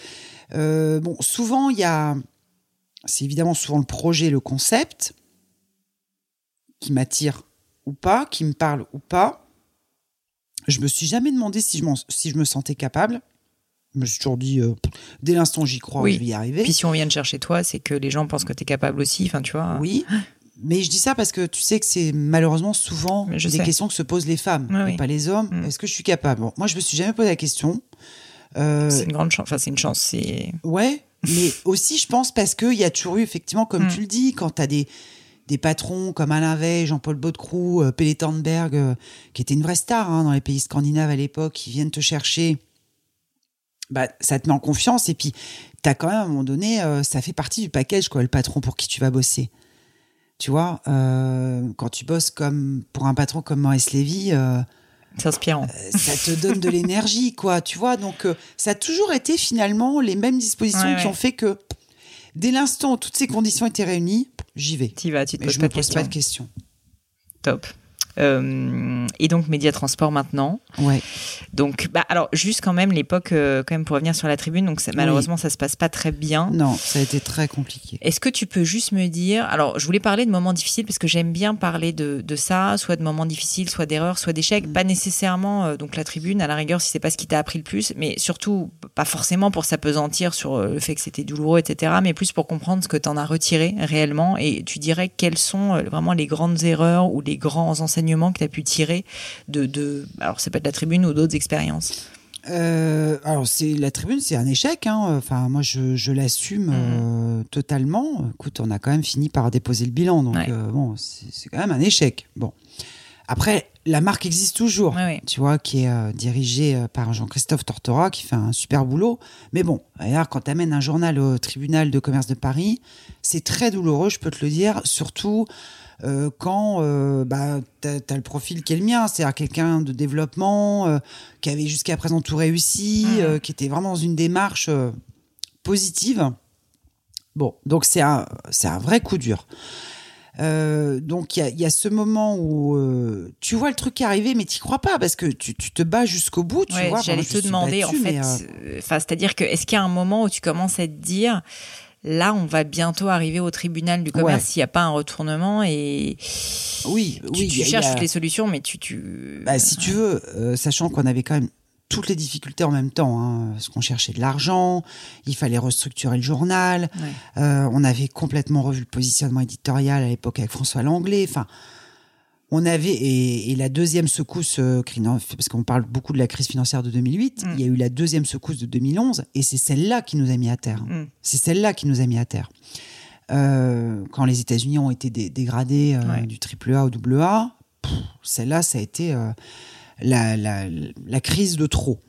euh, bon, souvent il y a, c'est évidemment souvent le projet, le concept qui m'attire ou pas, qui me parle ou pas. Je me suis jamais demandé si je, si je me sentais capable. Je me suis toujours dit, euh, dès l'instant j'y crois, Oui. je vais y arriver. Puis si on vient de chercher toi, c'est que les gens pensent que tu es capable aussi. Enfin, tu vois. Oui, mais je dis ça parce que tu sais que c'est malheureusement souvent des sais. questions que se posent les femmes, Oui, et oui. pas les hommes. Mm. Est-ce que je suis capable? Bon, Moi, je me suis jamais posé la question. Euh, C'est une grande chance. Enfin, c'est une chance. C'est. ouais, mais aussi, je pense parce qu'il y a toujours eu, effectivement, comme Mm. tu le dis, quand tu as des, des patrons comme Alain Veil, Jean-Paul Baudecroux, euh, Pelle Thornberg, euh, qui était une vraie star hein, dans les pays scandinaves à l'époque, qui viennent te chercher. Bah, ça te met en confiance et puis t'as quand même à un moment donné, euh, ça fait partie du package, quoi, le patron pour qui tu vas bosser. Tu vois, euh, quand tu bosses comme pour un patron comme Maurice Lévy, euh, c'est inspirant. euh, ça te donne de l'énergie, quoi. Tu vois, donc ça a toujours été finalement les mêmes dispositions Ouais, qui ouais. ont fait que dès l'instant où toutes ces conditions étaient réunies, j'y vais. Tu y vas, tu te Mais poses je pas me pose pas de questions. Top. Euh, et donc média transport maintenant. Ouais. Donc bah alors juste quand même l'époque euh, quand même pour revenir sur la tribune donc ça- Oui. malheureusement ça se passe pas très bien. Non, ça a été très compliqué. Est-ce que tu peux juste me dire, alors je voulais parler de moments difficiles parce que j'aime bien parler de, de ça, soit de moments difficiles, soit d'erreurs, soit d'échecs, pas nécessairement euh, donc la tribune à la rigueur si c'est pas ce qui t'a appris le plus, mais surtout pas forcément pour s'apesantir sur le fait que c'était douloureux, etc., mais plus pour comprendre ce que t'en as retiré réellement et tu dirais quelles sont vraiment les grandes erreurs ou les grands enseignements que tu as pu tirer de, de alors c'est pas de la tribune ou d'autres expériences. Euh, alors c'est la tribune, c'est un échec. Hein. Enfin, moi je, je l'assume euh, totalement. Écoute, on a quand même fini par déposer le bilan, donc Ouais. euh, bon, c'est quand même un échec. Bon, après la marque existe toujours, Ouais, ouais. tu vois, qui est dirigée par Jean-Christophe Tortora, qui fait un super boulot. Mais bon, regarde, quand tu amènes un journal au tribunal de commerce de Paris, c'est très douloureux, je peux te le dire, surtout. Euh, quand euh, bah, tu as, le profil qui est le mien, c'est-à-dire quelqu'un de développement, euh, qui avait jusqu'à présent tout réussi, euh, qui était vraiment dans une démarche positive. Bon, donc c'est un, un vrai coup dur. Euh, donc il y a, il y a ce moment où euh, tu vois le truc arriver, mais tu crois pas parce que tu, tu te bats jusqu'au bout. Tu Ouais, j'allais te demander en fait, euh, c'est-à-dire que est-ce qu'il y a un moment où tu commences à te dire, là, on va bientôt arriver au tribunal du commerce Ouais. s'il n'y a pas un retournement et oui, tu, oui, tu y cherches il y a- toutes les solutions, mais tu, tu... Bah, si tu veux, euh, sachant qu'on avait quand même toutes les difficultés en même temps, hein, parce qu'on cherchait de l'argent, il fallait restructurer le journal, Ouais. euh, on avait complètement revu le positionnement éditorial à l'époque avec François Langlais, enfin, on avait, et, et la deuxième secousse, euh, parce qu'on parle beaucoup de la crise financière de 2008, Mm. il y a eu la deuxième secousse de 2011, et c'est celle-là qui nous a mis à terre. Mm. C'est celle-là qui nous a mis à terre. Euh, quand les États-Unis ont été dé- dégradés euh, Ouais. du triple A au double A, celle-là, ça a été euh, la, la, la crise de trop.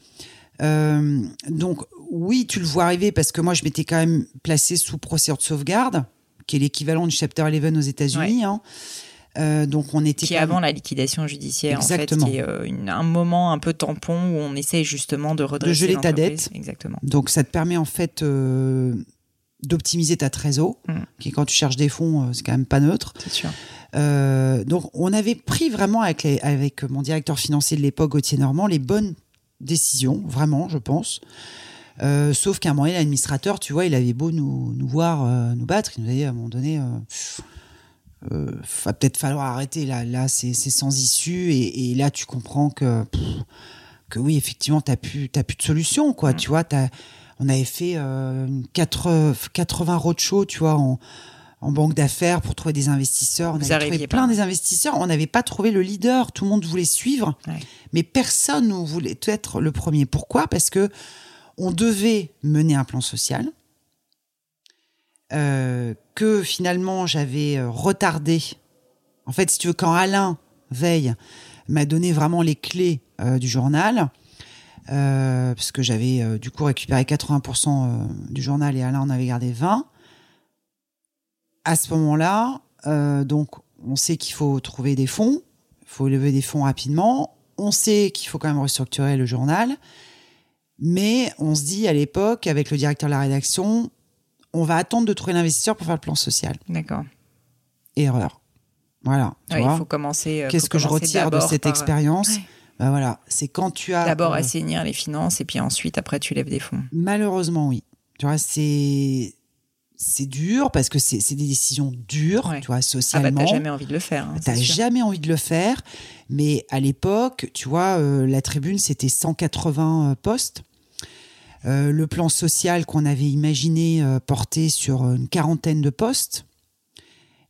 Donc, oui, tu le vois arriver parce que moi, je m'étais quand même placé sous procédure de sauvegarde, qui est l'équivalent du Chapter 11 aux États-Unis. hein. Euh, donc, on était qui est quand même- avant la liquidation judiciaire, Exactement. en fait, qui est euh, une- un moment un peu tampon où on essaye justement de redresser geler ta dette. Exactement. Donc ça te permet en fait euh, d'optimiser ta trésor, Mm. qui quand tu cherches des fonds, c'est quand même pas neutre. C'est sûr. Donc on avait pris vraiment avec, les- avec mon directeur financier de l'époque, Gauthier Normand, les bonnes décisions, vraiment, je pense. Euh, sauf qu'à un moment, donné, l'administrateur, tu vois, il avait beau nous, nous voir euh, nous battre, il nous a dit à un moment donné, euh, euh, va peut-être falloir arrêter là, là c'est c'est sans issue et, et là tu comprends que pff, que oui effectivement t'as plus t'as plus de solution quoi, tu vois, t'as- on avait fait euh, une 80 80 roadshows, tu vois, en, en banque d'affaires pour trouver des investisseurs. On Vous avait trouvé plein des investisseurs. On n'avait pas trouvé le leader. Tout le monde voulait suivre, Ouais. mais personne ne voulait être le premier. Pourquoi? Parce que on devait mener un plan social. Euh, que finalement j'avais euh, retardé. En fait, si tu veux, quand Alain Veille m'a donné vraiment les clés euh, du journal, euh, parce que j'avais du coup récupéré 80% euh, du journal et Alain en avait gardé 20. À ce moment-là, donc on sait qu'il faut trouver des fonds, il faut lever des fonds rapidement. On sait qu'il faut quand même restructurer le journal, mais on se dit à l'époque avec le directeur de la rédaction, on va attendre de trouver l'investisseur pour faire le plan social. D'accord. Erreur. Voilà. Tu Ouais, il vois faut commencer. euh, Qu'est-ce que je retire de cette par, expérience ouais. Bah voilà, c'est quand tu as D'abord euh, assainir les finances et puis ensuite après tu lèves des fonds. Malheureusement, oui. Tu vois, c'est c'est dur parce que c'est des décisions dures, Ouais. tu vois, Ah bah socialement. t'as jamais envie de le faire. hein, T'as jamais envie de le faire, mais à l'époque, tu vois, euh, la tribune c'était 180 postes. Euh, le plan social qu'on avait imaginé euh, portait sur une quarantaine de postes.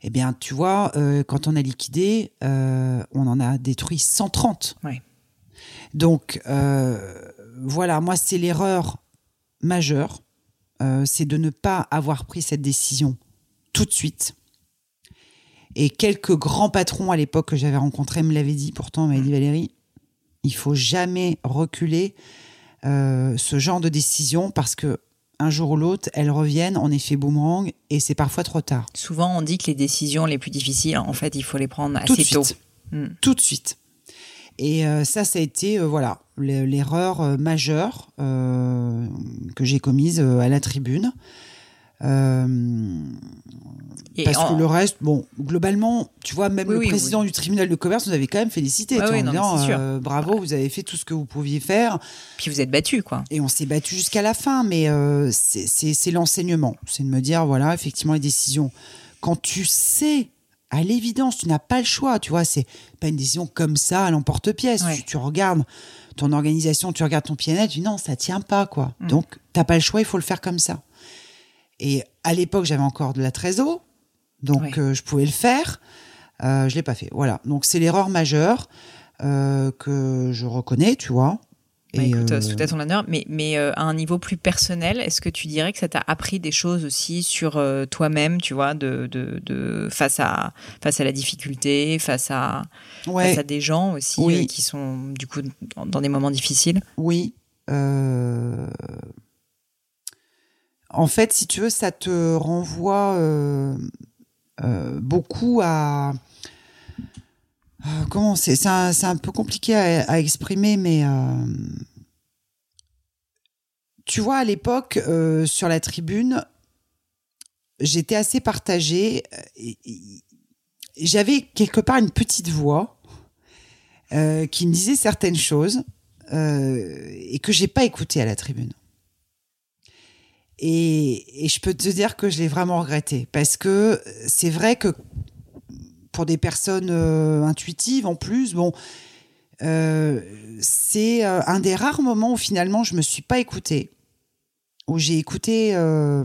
Eh bien, tu vois, euh, quand on a liquidé, euh, on en a détruit 130. Ouais. Donc, euh, voilà, moi, c'est l'erreur majeure, euh, c'est de ne pas avoir pris cette décision tout de suite. Et quelques grands patrons à l'époque que j'avais rencontrés me l'avaient dit, pourtant, m'avaient dit Valérie, il faut jamais reculer euh, ce genre de décision parce que un jour ou l'autre, elles reviennent en effet boomerang et c'est parfois trop tard. Souvent, on dit que les décisions les plus difficiles, en fait, il faut les prendre Tout de assez tôt. suite. Mm. Tout de suite. Et euh, ça, ça a été euh, voilà l'erreur majeure que j'ai commise à la tribune. Euh, parce en- que le reste, bon, globalement, tu vois, même Oui, le oui, président du tribunal de commerce nous avait quand même félicité. Oui, en non, disant, euh, bravo, vous avez fait tout ce que vous pouviez faire. Puis vous êtes battu, quoi. Et on s'est battu jusqu'à la fin, mais euh, c'est- l'enseignement. C'est de me dire, voilà, effectivement, les décisions. Quand tu sais, à l'évidence, tu n'as pas le choix, tu vois, c'est pas une décision comme ça à l'emporte-pièce. Ouais. Tu, tu regardes ton organisation, tu regardes ton PNL, tu dis non, ça tient pas, quoi. Mm. Donc, t'as pas le choix, il faut le faire comme ça. Et à l'époque, j'avais encore de la trésor, donc euh, je pouvais le faire. Euh, je l'ai pas fait. Voilà. Donc, c'est l'erreur majeure euh, que je reconnais, tu vois. Bah, Et, écoute, euh, tout à ton honneur. Mais, mais euh, à un niveau plus personnel, est-ce que tu dirais que ça t'a appris des choses aussi sur euh, toi-même, tu vois, de, de, de face à face à la difficulté, face à ouais. face à des gens aussi Oui. euh, qui sont du coup dans, dans des moments difficiles? Oui. euh, En fait, si tu veux, ça te renvoie euh, euh, beaucoup à. euh, Comment c'est C'est un, peu compliqué à, exprimer, mais. Tu vois, à l'époque, sur la tribune, j'étais assez partagée. J'avais quelque part une petite voix qui me disait certaines choses et que j'ai pas écouté à la tribune. Et, et je peux te dire que je l'ai vraiment regretté. Parce que c'est vrai que pour des personnes euh, intuitives en plus, bon, euh, c'est euh, un des rares moments où finalement je me suis pas écoutée, où j'ai écouté euh,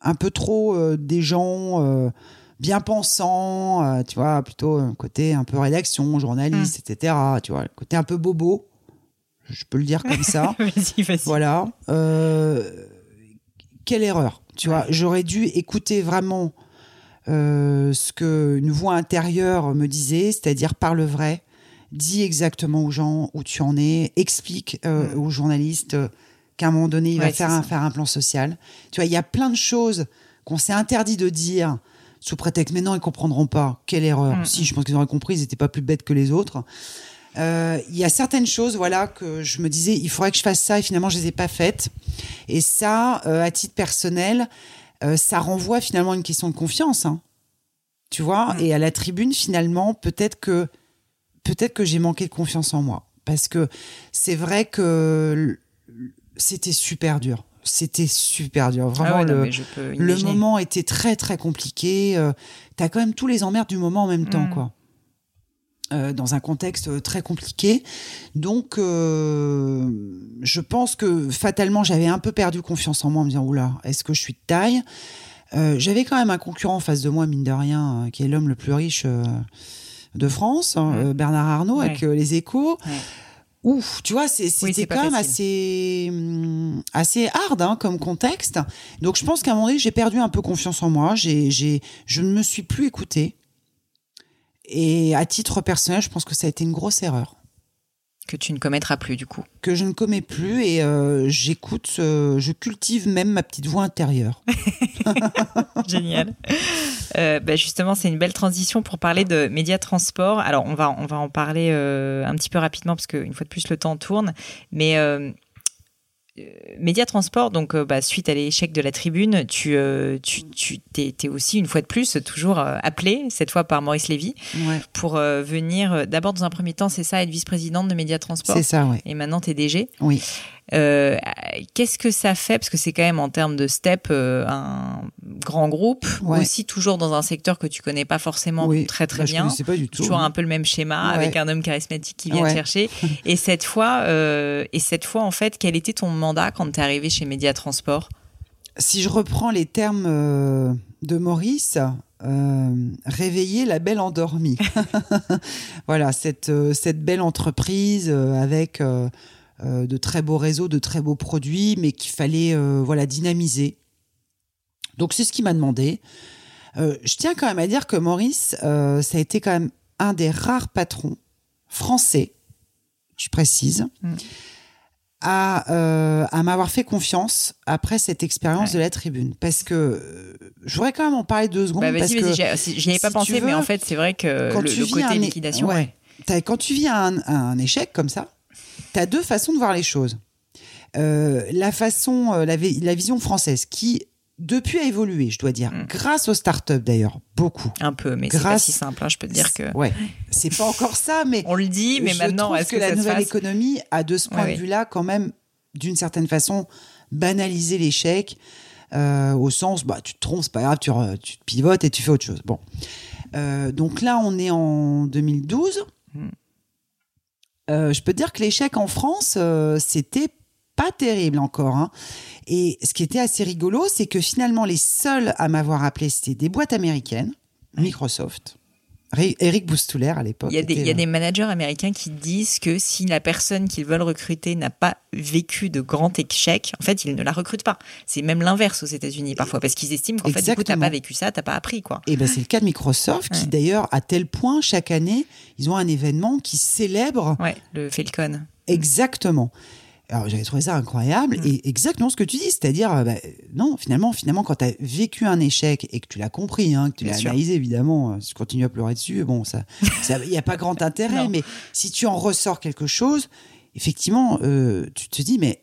un peu trop des gens bien pensants, tu vois, plutôt un côté un peu rédaction, journaliste, etc. Tu vois, le côté un peu bobo, je peux le dire comme ça. vas-y, vas-y. Voilà. Euh, quelle erreur. Tu vois, j'aurais dû écouter vraiment euh, ce que une voix intérieure me disait, c'est-à-dire parle vrai, dis exactement aux gens où tu en es, explique euh, Mm. aux journalistes euh, qu'à un moment donné, il va un, faire un plan social. Tu vois, il y a plein de choses qu'on s'est interdit de dire sous prétexte, mais non, ils comprendront pas. Quelle erreur. Mm. Si, je pense qu'ils auraient compris, ils n'étaient pas plus bêtes que les autres. Euh, Il y a certaines choses, voilà, que je me disais, il faudrait que je fasse ça, et finalement, je les ai pas faites. Et ça, euh, à titre personnel, euh, ça renvoie finalement à une question de confiance. hein. Tu vois Mm. Et à la tribune, finalement, peut-être que peut-être que j'ai manqué de confiance en moi, parce que c'est vrai que c'était super dur. C'était super dur. Vraiment, Ah ouais, non, le, le moment était très très compliqué. Euh, T'as quand même tous les emmerdes du moment en même temps, Mm. quoi. Euh, dans un contexte euh, très compliqué. Donc, euh, je pense que fatalement, j'avais un peu perdu confiance en moi en me disant, oula, est-ce que je suis de taille? Euh, J'avais quand même un concurrent en face de moi, mine de rien, qui est l'homme le plus riche de France, hein, Bernard Arnault, Ouais. avec les échos. Ouais. Ouf, tu vois, c'était quand même assez, hum, assez hard hein, comme contexte. Donc je pense qu'à un moment donné, j'ai perdu un peu confiance en moi. J'ai, je ne me suis plus écoutée. Et à titre personnel, je pense que ça a été une grosse erreur que tu ne commettras plus du coup. que je ne commets plus et euh, j'écoute, euh, je cultive même ma petite voix intérieure. Génial. Euh, bah, justement, c'est une belle transition pour parler de médias transport. Alors, on va, on va en parler euh, un petit peu rapidement parce qu'une fois de plus, le temps tourne. Mais euh, médias transport, donc euh, bah, suite à l'échec de la tribune, tu, euh, tu, tu aussi une fois de plus toujours euh, appelé, cette fois par Maurice Lévy, Ouais, pour euh, venir d'abord dans un premier temps, c'est ça, être vice-présidente de médias transport. c'est ça, ouais. Et maintenant, t'es DG. Oui. Euh, qu'est-ce que ça fait? Parce que c'est quand même en termes de step euh, un grand groupe, Ouais. aussi toujours dans un secteur que tu connais pas forcément oui. très très Bah, Je bien. connaissais pas du tout. Toujours un peu le même schéma Ouais. avec un homme charismatique qui vient Ouais. te chercher. Et cette fois, euh, et cette fois en fait, quel était ton mandat quand tu es arrivé chez Média Transport Si je reprends les termes de Maurice, euh, réveiller la belle endormie. voilà, cette, cette belle entreprise avec de très beaux réseaux, de très beaux produits, mais qu'il fallait euh, voilà dynamiser. Donc c'est ce qu'il m'a demandé. Euh, je tiens quand même à dire que Maurice, euh, ça a été quand même un des rares patrons français, je précise, Mm. à, euh, à m'avoir fait confiance après cette expérience de la tribune. Parce que euh, je voudrais quand même en parler deux secondes. Bah, parce que j'y avais pas si pensé, veux, mais en fait, c'est vrai que quand le, tu le vis un é- liquidation, ouais. ouais. T'as- quand tu vis un, un échec comme ça, tu as deux façons de voir les choses. Euh, la façon, euh, la, vi- la vision française qui, depuis, a évolué, je dois dire, Mm. grâce aux startups d'ailleurs, beaucoup. un peu, mais c'est pas Grâce- si simple. hein, je peux te dire que Ouais, c'est pas encore ça, mais on le dit, mais je maintenant, trouve est-ce que, que, la ça nouvelle économie a de ce point de vue-là quand même, d'une certaine façon, banalisé l'échec euh, au sens, bah tu te trompes, c'est pas grave, tu, re- tu te pivotes et tu fais autre chose. Bon, Euh, donc là on est en 2012. Hmm. Euh, je peux te dire que l'échec en France, euh, c'était pas terrible encore. hein. Et ce qui était assez rigolo, c'est que finalement les seuls à m'avoir appelé, c'était des boîtes américaines, Microsoft. Ri- Eric Boustouler à l'époque. Il y, a des, il y a était, des managers américains qui disent que si la personne qu'ils veulent recruter n'a pas vécu de grands échecs, en fait, ils ne la recrutent pas. C'est même l'inverse aux États-Unis parfois, parce qu'ils estiment qu'en fait, du coup, t'as pas vécu ça, t'as pas appris, quoi. Et ben c'est le cas de Microsoft qui d'ailleurs à tel point chaque année ils ont un événement qui célèbre Ouais, le Falcon. exactement. Alors j'avais trouvé ça incroyable Mm. et exactement ce que tu dis, c'est-à-dire euh, bah, non finalement finalement quand tu as vécu un échec et que tu l'as compris, hein, que tu l'as analysé évidemment, euh, si tu continues à pleurer dessus, bon ça il n'y a pas grand intérêt, mais si tu en ressors quelque chose, effectivement euh, tu te dis mais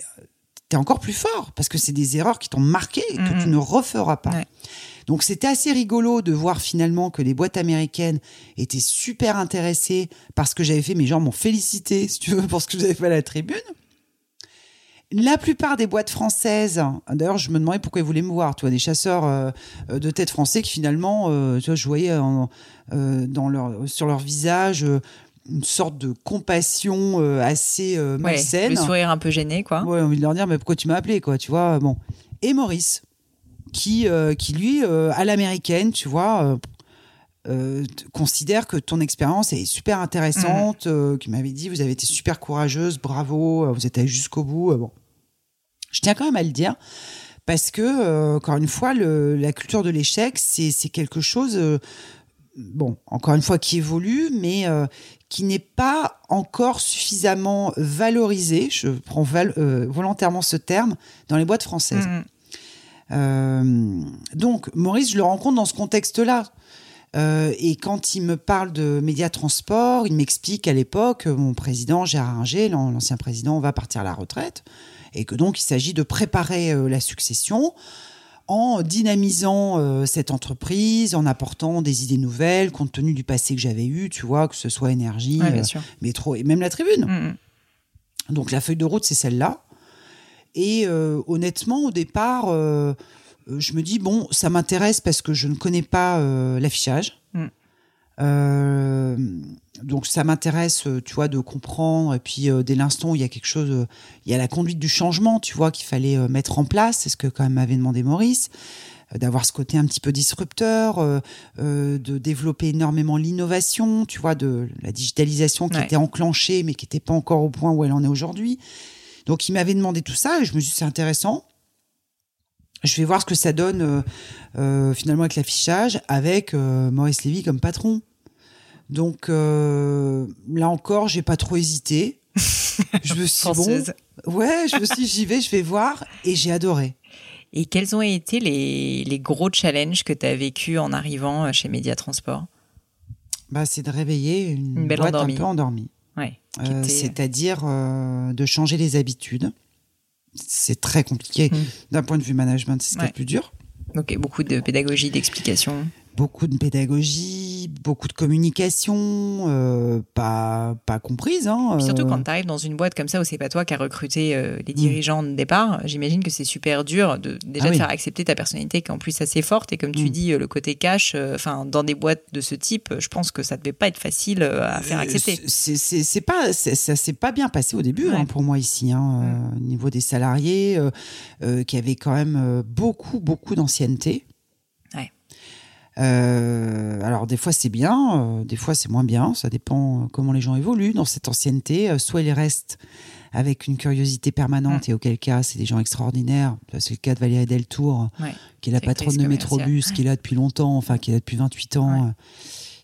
tu es encore plus fort parce que c'est des erreurs qui t'ont marqué et que tu ne referas pas. Ouais. Donc c'était assez rigolo de voir finalement que les boîtes américaines étaient super intéressées par ce que j'avais fait. Mes gens m'ont félicité, si tu veux, pour ce que j'avais fait à la tribune. La plupart des boîtes françaises, d'ailleurs, je me demandais pourquoi ils voulaient me voir. Tu vois, des chasseurs euh, de tête français qui finalement, euh, tu vois, je voyais en- euh, dans leur, sur leur visage une sorte de compassion assez euh, Ouais, malsaine. le sourire un peu gêné, quoi. Ouais, envie de leur dire, mais pourquoi tu m'as appelé, quoi, tu vois, bon. Et Maurice, qui, qui lui, à l'américaine, tu vois, euh, considère que ton expérience est super intéressante, euh, qui m'avait dit, vous avez été super courageuse, bravo, vous êtes allée jusqu'au bout, euh, bon. Je tiens quand même à le dire, parce que, euh, encore une fois, le, la culture de l'échec, c'est quelque chose, euh, bon, encore une fois, qui évolue, mais euh, qui n'est pas encore suffisamment valorisé, je prends val- volontairement ce terme, dans les boîtes françaises. Mhm. Euh, donc, Maurice, je le rencontre dans ce contexte-là. Et quand il me parle de médias transport, il m'explique qu'à l'époque, mon président Gérard Inger, l'an- l'ancien président, va partir à la retraite, et que donc il s'agit de préparer euh, la succession en dynamisant euh, cette entreprise, en apportant des idées nouvelles, compte tenu du passé que j'avais eu, tu vois, que ce soit énergie, Ouais, euh, métro et même la tribune. Mhm. Donc la feuille de route, c'est celle-là. Et euh, honnêtement, au départ, je me dis, bon, ça m'intéresse parce que je ne connais pas l'affichage. Euh, donc ça m'intéresse, euh, tu vois, de comprendre. Et puis euh, dès l'instant où il y a quelque chose, euh, il y a la conduite du changement, tu vois, qu'il fallait mettre en place. C'est ce que quand même m'avait demandé Maurice d'avoir ce côté un petit peu disrupteur, de développer énormément l'innovation, tu vois, de la digitalisation qui Ouais. était enclenchée mais qui n'était pas encore au point où elle en est aujourd'hui. Donc il m'avait demandé tout ça et je me suis dit c'est intéressant. Je vais voir ce que ça donne euh, euh, finalement avec l'affichage, avec euh, Maurice Lévy comme patron. Donc là encore, j'ai pas trop hésité. je me suis bon, ouais, je me suis j'y vais, je vais voir et j'ai adoré. Et quels ont été les, les gros challenges que tu as vécu en arrivant chez Média Transport? Bah, c'est de réveiller une, Une belle boîte endormie. un peu endormie. Ouais. Euh, était- C'est-à-dire euh, de changer les habitudes. C'est très compliqué Mm. d'un point de vue management, c'est ce qui est le plus dur. Donc, beaucoup de pédagogie, d'explication. Beaucoup de pédagogie, beaucoup de communication, euh, pas, pas comprise. Hein, surtout euh, quand tu arrives dans une boîte comme ça où c'est pas toi qui as recruté euh, les dirigeants de départ, j'imagine que c'est super dur de déjà Ah de oui. faire accepter ta personnalité qui est en plus assez forte et comme tu Mm. dis le côté cash, enfin dans des boîtes de ce type, je pense que ça devait pas être facile à faire accepter. c'est- pas, ça s'est pas bien passé au début Ouais. hein, pour moi ici, hein, euh, au niveau des salariés qui avaient quand même beaucoup, beaucoup d'ancienneté. Euh, alors des fois c'est bien, euh, des fois c'est moins bien, ça dépend euh, comment les gens évoluent dans cette ancienneté. Euh, soit ils restent avec une curiosité permanente Mm. et auquel cas c'est des gens extraordinaires. C'est le cas de Valérie Deltour, Ouais. qui est la patronne de. Métrobus, qui est là depuis longtemps, enfin qui est là depuis 28 ans, Ouais.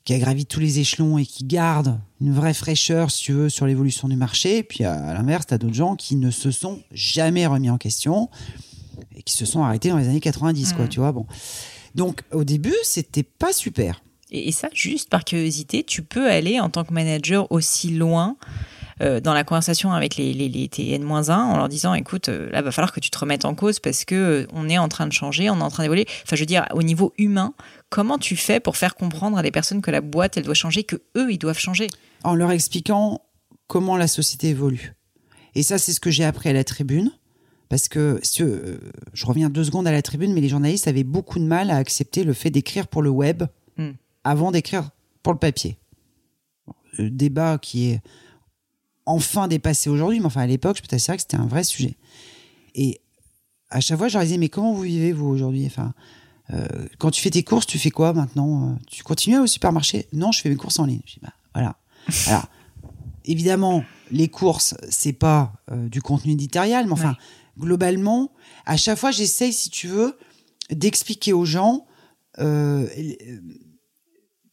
qui a gravi tous les échelons et qui garde une vraie fraîcheur, si tu veux, sur l'évolution du marché. Et puis à, l'inverse, tu as d'autres gens qui ne se sont jamais remis en question et qui se sont arrêtés dans les années 90, quoi, mmh. tu vois. Bon. Donc au début, c'était pas super. Et, ça, juste par curiosité, tu peux aller en tant que manager aussi loin euh, dans la conversation avec les, les, les TN-1 en leur disant écoute, euh, là, va falloir que tu te remettes en cause parce que euh, on est en train de changer, on est en train d'évoluer. Enfin, je veux dire, au niveau humain, comment tu fais pour faire comprendre à des personnes que la boîte, elle doit changer, que eux, ils doivent changer? En leur expliquant comment la société évolue. Et ça, c'est ce que j'ai appris à la tribune. Parce que je reviens deux secondes à la tribune, mais les journalistes avaient beaucoup de mal à accepter le fait d'écrire pour le web hmm. avant d'écrire pour le papier. Le débat qui est enfin dépassé aujourd'hui, mais enfin à l'époque, je peux t'assurer que c'était un vrai sujet. Et à chaque fois, je leur disais, mais comment vous vivez vous aujourd'hui? Enfin, euh, quand tu fais tes courses, tu fais quoi maintenant? Euh, Tu continues au supermarché? Non, je fais mes courses en ligne. Je dis, bah, voilà. Alors, évidemment, les courses, c'est pas euh, du contenu éditorial, mais enfin, globalement, à chaque fois, j'essaye, si tu veux, d'expliquer aux gens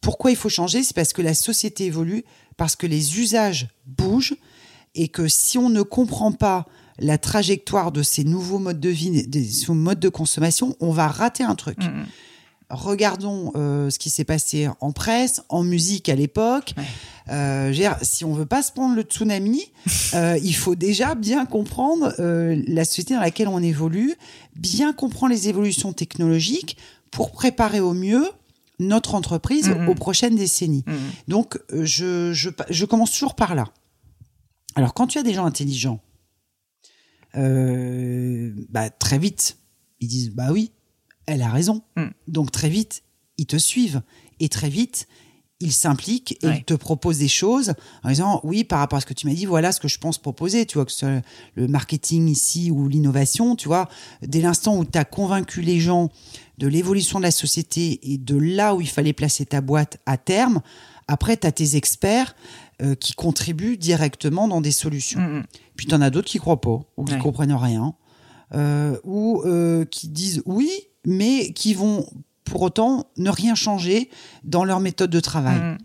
pourquoi il faut changer. C'est parce que la société évolue, parce que les usages bougent et que si on ne comprend pas la trajectoire de ces nouveaux modes de vie, des modes de consommation, on va rater un truc. Mm, mm. Regardons euh, ce qui s'est passé en presse, en musique à l'époque. Euh, si on veut pas se prendre le tsunami, euh, il faut déjà bien comprendre la société dans laquelle on évolue, bien comprendre les évolutions technologiques pour préparer au mieux notre entreprise mm-hmm. aux prochaines décennies. Mm-hmm. Donc, je, je, commence toujours par là. Alors, quand tu as des gens intelligents, euh, bah, très vite, ils disent, bah oui, elle a raison. Mm. Donc, très vite, ils te suivent. Et très vite, ils s'impliquent et ils te proposent des choses en disant, oui, par rapport à ce que tu m'as dit, voilà ce que je pense proposer. Tu vois, que ce soit le marketing ici ou l'innovation, tu vois, dès l'instant où tu as convaincu les gens de l'évolution de la société et de là où il fallait placer ta boîte à terme, après, tu as tes experts euh, qui contribuent directement dans des solutions. Mm, mm. Puis tu en as d'autres qui croient pas, ou qui comprennent rien, ou euh, qui disent oui, mais qui vont pour autant ne rien changer dans leur méthode de travail. Mm.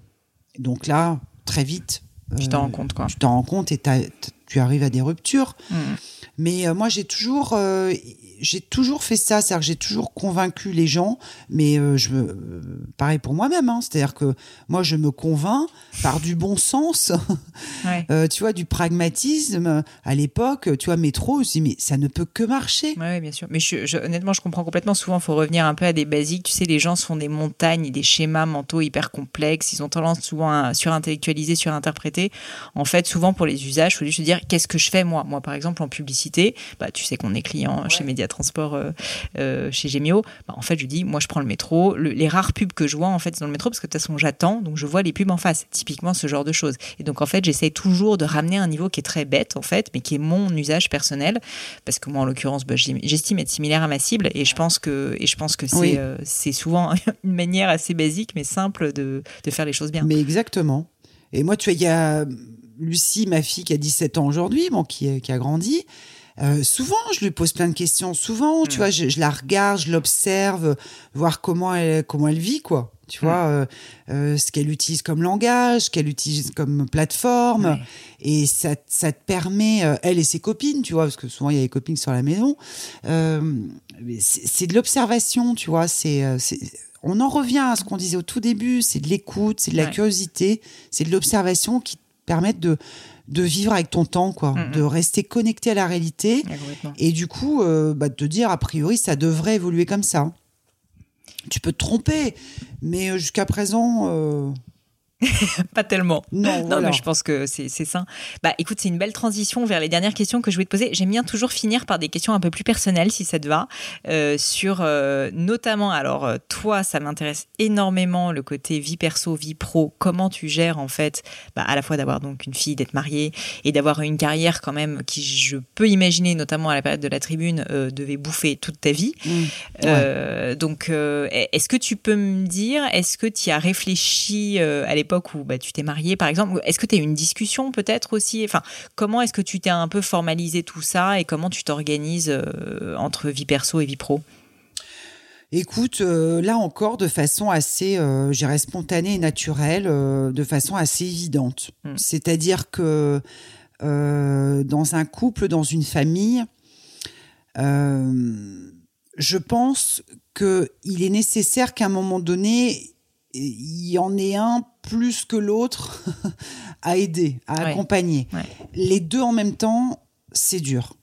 Donc là, très vite, tu t'en rends compte, quoi. Tu t'en rends compte et tu arrives à des ruptures. Mais moi, j'ai toujours j'ai toujours fait ça, c'est-à-dire que j'ai toujours convaincu les gens, mais euh, je euh, pareil pour moi-même, hein, c'est-à-dire que moi je me convainc par du bon sens, euh, tu vois, du pragmatisme. À l'époque, tu vois, métro, je me dis mais ça ne peut que marcher. Oui, bien sûr. Mais je, honnêtement, je comprends complètement. Souvent, il faut revenir un peu à des basiques. Tu sais, les gens se font des montagnes, des schémas mentaux hyper complexes. Ils ont tendance souvent à surintellectualiser, surinterpréter. En fait, souvent pour les usages, il faut juste dire qu'est-ce que je fais moi? Moi, par exemple, en publicité, bah, tu sais qu'on est client chez Média transport euh, euh, chez Gemio, bah, en fait, je dis, moi, je prends le métro. les rares pubs que je vois, en fait, c'est dans le métro parce que de toute façon, j'attends, donc je vois les pubs en face. Typiquement, ce genre de choses. Et donc, en fait, j'essaie toujours de ramener un niveau qui est très bête, en fait, mais qui est mon usage personnel. Parce que moi, en l'occurrence, bah, j'estime être similaire à ma cible et je pense que, et je pense que c'est euh, c'est souvent une manière assez basique, mais simple de, de faire les choses bien. Mais exactement. Et moi, tu vois, il y a Lucie, ma fille, qui a 17 ans aujourd'hui, bon, qui, qui a grandi. Euh, souvent, je lui pose plein de questions. Souvent, tu mm. vois, je, la regarde, je l'observe, voir comment elle, comment elle vit, quoi. Tu vois, mm. euh, euh, ce qu'elle utilise comme langage, ce qu'elle utilise comme plateforme. Et ça, ça te permet, elle et ses copines, tu vois, parce que souvent il y a des copines sur la maison. c'est de l'observation, tu vois. C'est on en revient à ce qu'on disait au tout début, c'est de l'écoute, c'est de la curiosité, c'est de l'observation qui permettent de de vivre avec ton temps, quoi, de rester connecté à la réalité. Et du coup, euh, bah, de te dire, a priori, ça devrait évoluer comme ça. Tu peux te tromper, mais euh, jusqu'à présent, euh, pas tellement. Non, mais je pense que c'est ça. Bah, écoute, c'est une belle transition vers les dernières questions que je voulais te poser. J'aime bien toujours finir par des questions un peu plus personnelles, si ça te va, euh, sur euh, notamment, alors euh, toi, ça m'intéresse énormément le côté vie perso, vie pro. Comment tu gères en fait, bah, à la fois d'avoir donc une fille, d'être mariée et d'avoir une carrière quand même qui, je peux imaginer, notamment à la période de la tribune, devait bouffer toute ta vie. Mmh. donc, est-ce que tu peux me dire, est-ce que tu as réfléchi à l'époque où bah, tu t'es marié, par exemple Est-ce que tu as eu une discussion peut-être aussi? Enfin, comment est-ce que tu t'es un peu formalisé tout ça et comment tu t'organises euh, entre vie perso et vie pro? Écoute, euh, là encore, de façon assez, euh, j'irais spontanée et naturelle, euh, de façon assez évidente. Mm. C'est-à-dire que dans un couple, dans une famille, je pense qu'il est nécessaire qu'à un moment donné, il y en ait un plus que l'autre à aider, à Ouais. accompagner. Ouais. Les deux en même temps, c'est dur.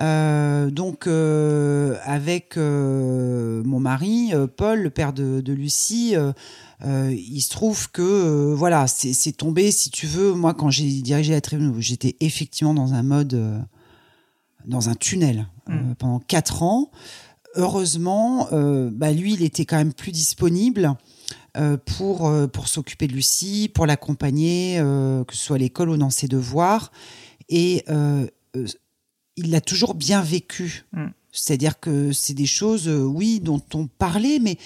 Euh, donc euh, avec euh, mon mari Paul, le père de, de Lucie, il se trouve que voilà, c'est tombé. Si tu veux, moi quand j'ai dirigé la tribune, j'étais effectivement dans un mode, dans un tunnel Mm. pendant quatre ans. Heureusement, bah, lui, il était quand même plus disponible pour euh, pour s'occuper de Lucie, pour l'accompagner, euh, que ce soit à l'école ou dans ses devoirs, et euh, euh, il l'a toujours bien vécu. Mm. C'est-à-dire que c'est des choses, euh, oui, dont on parlait, mais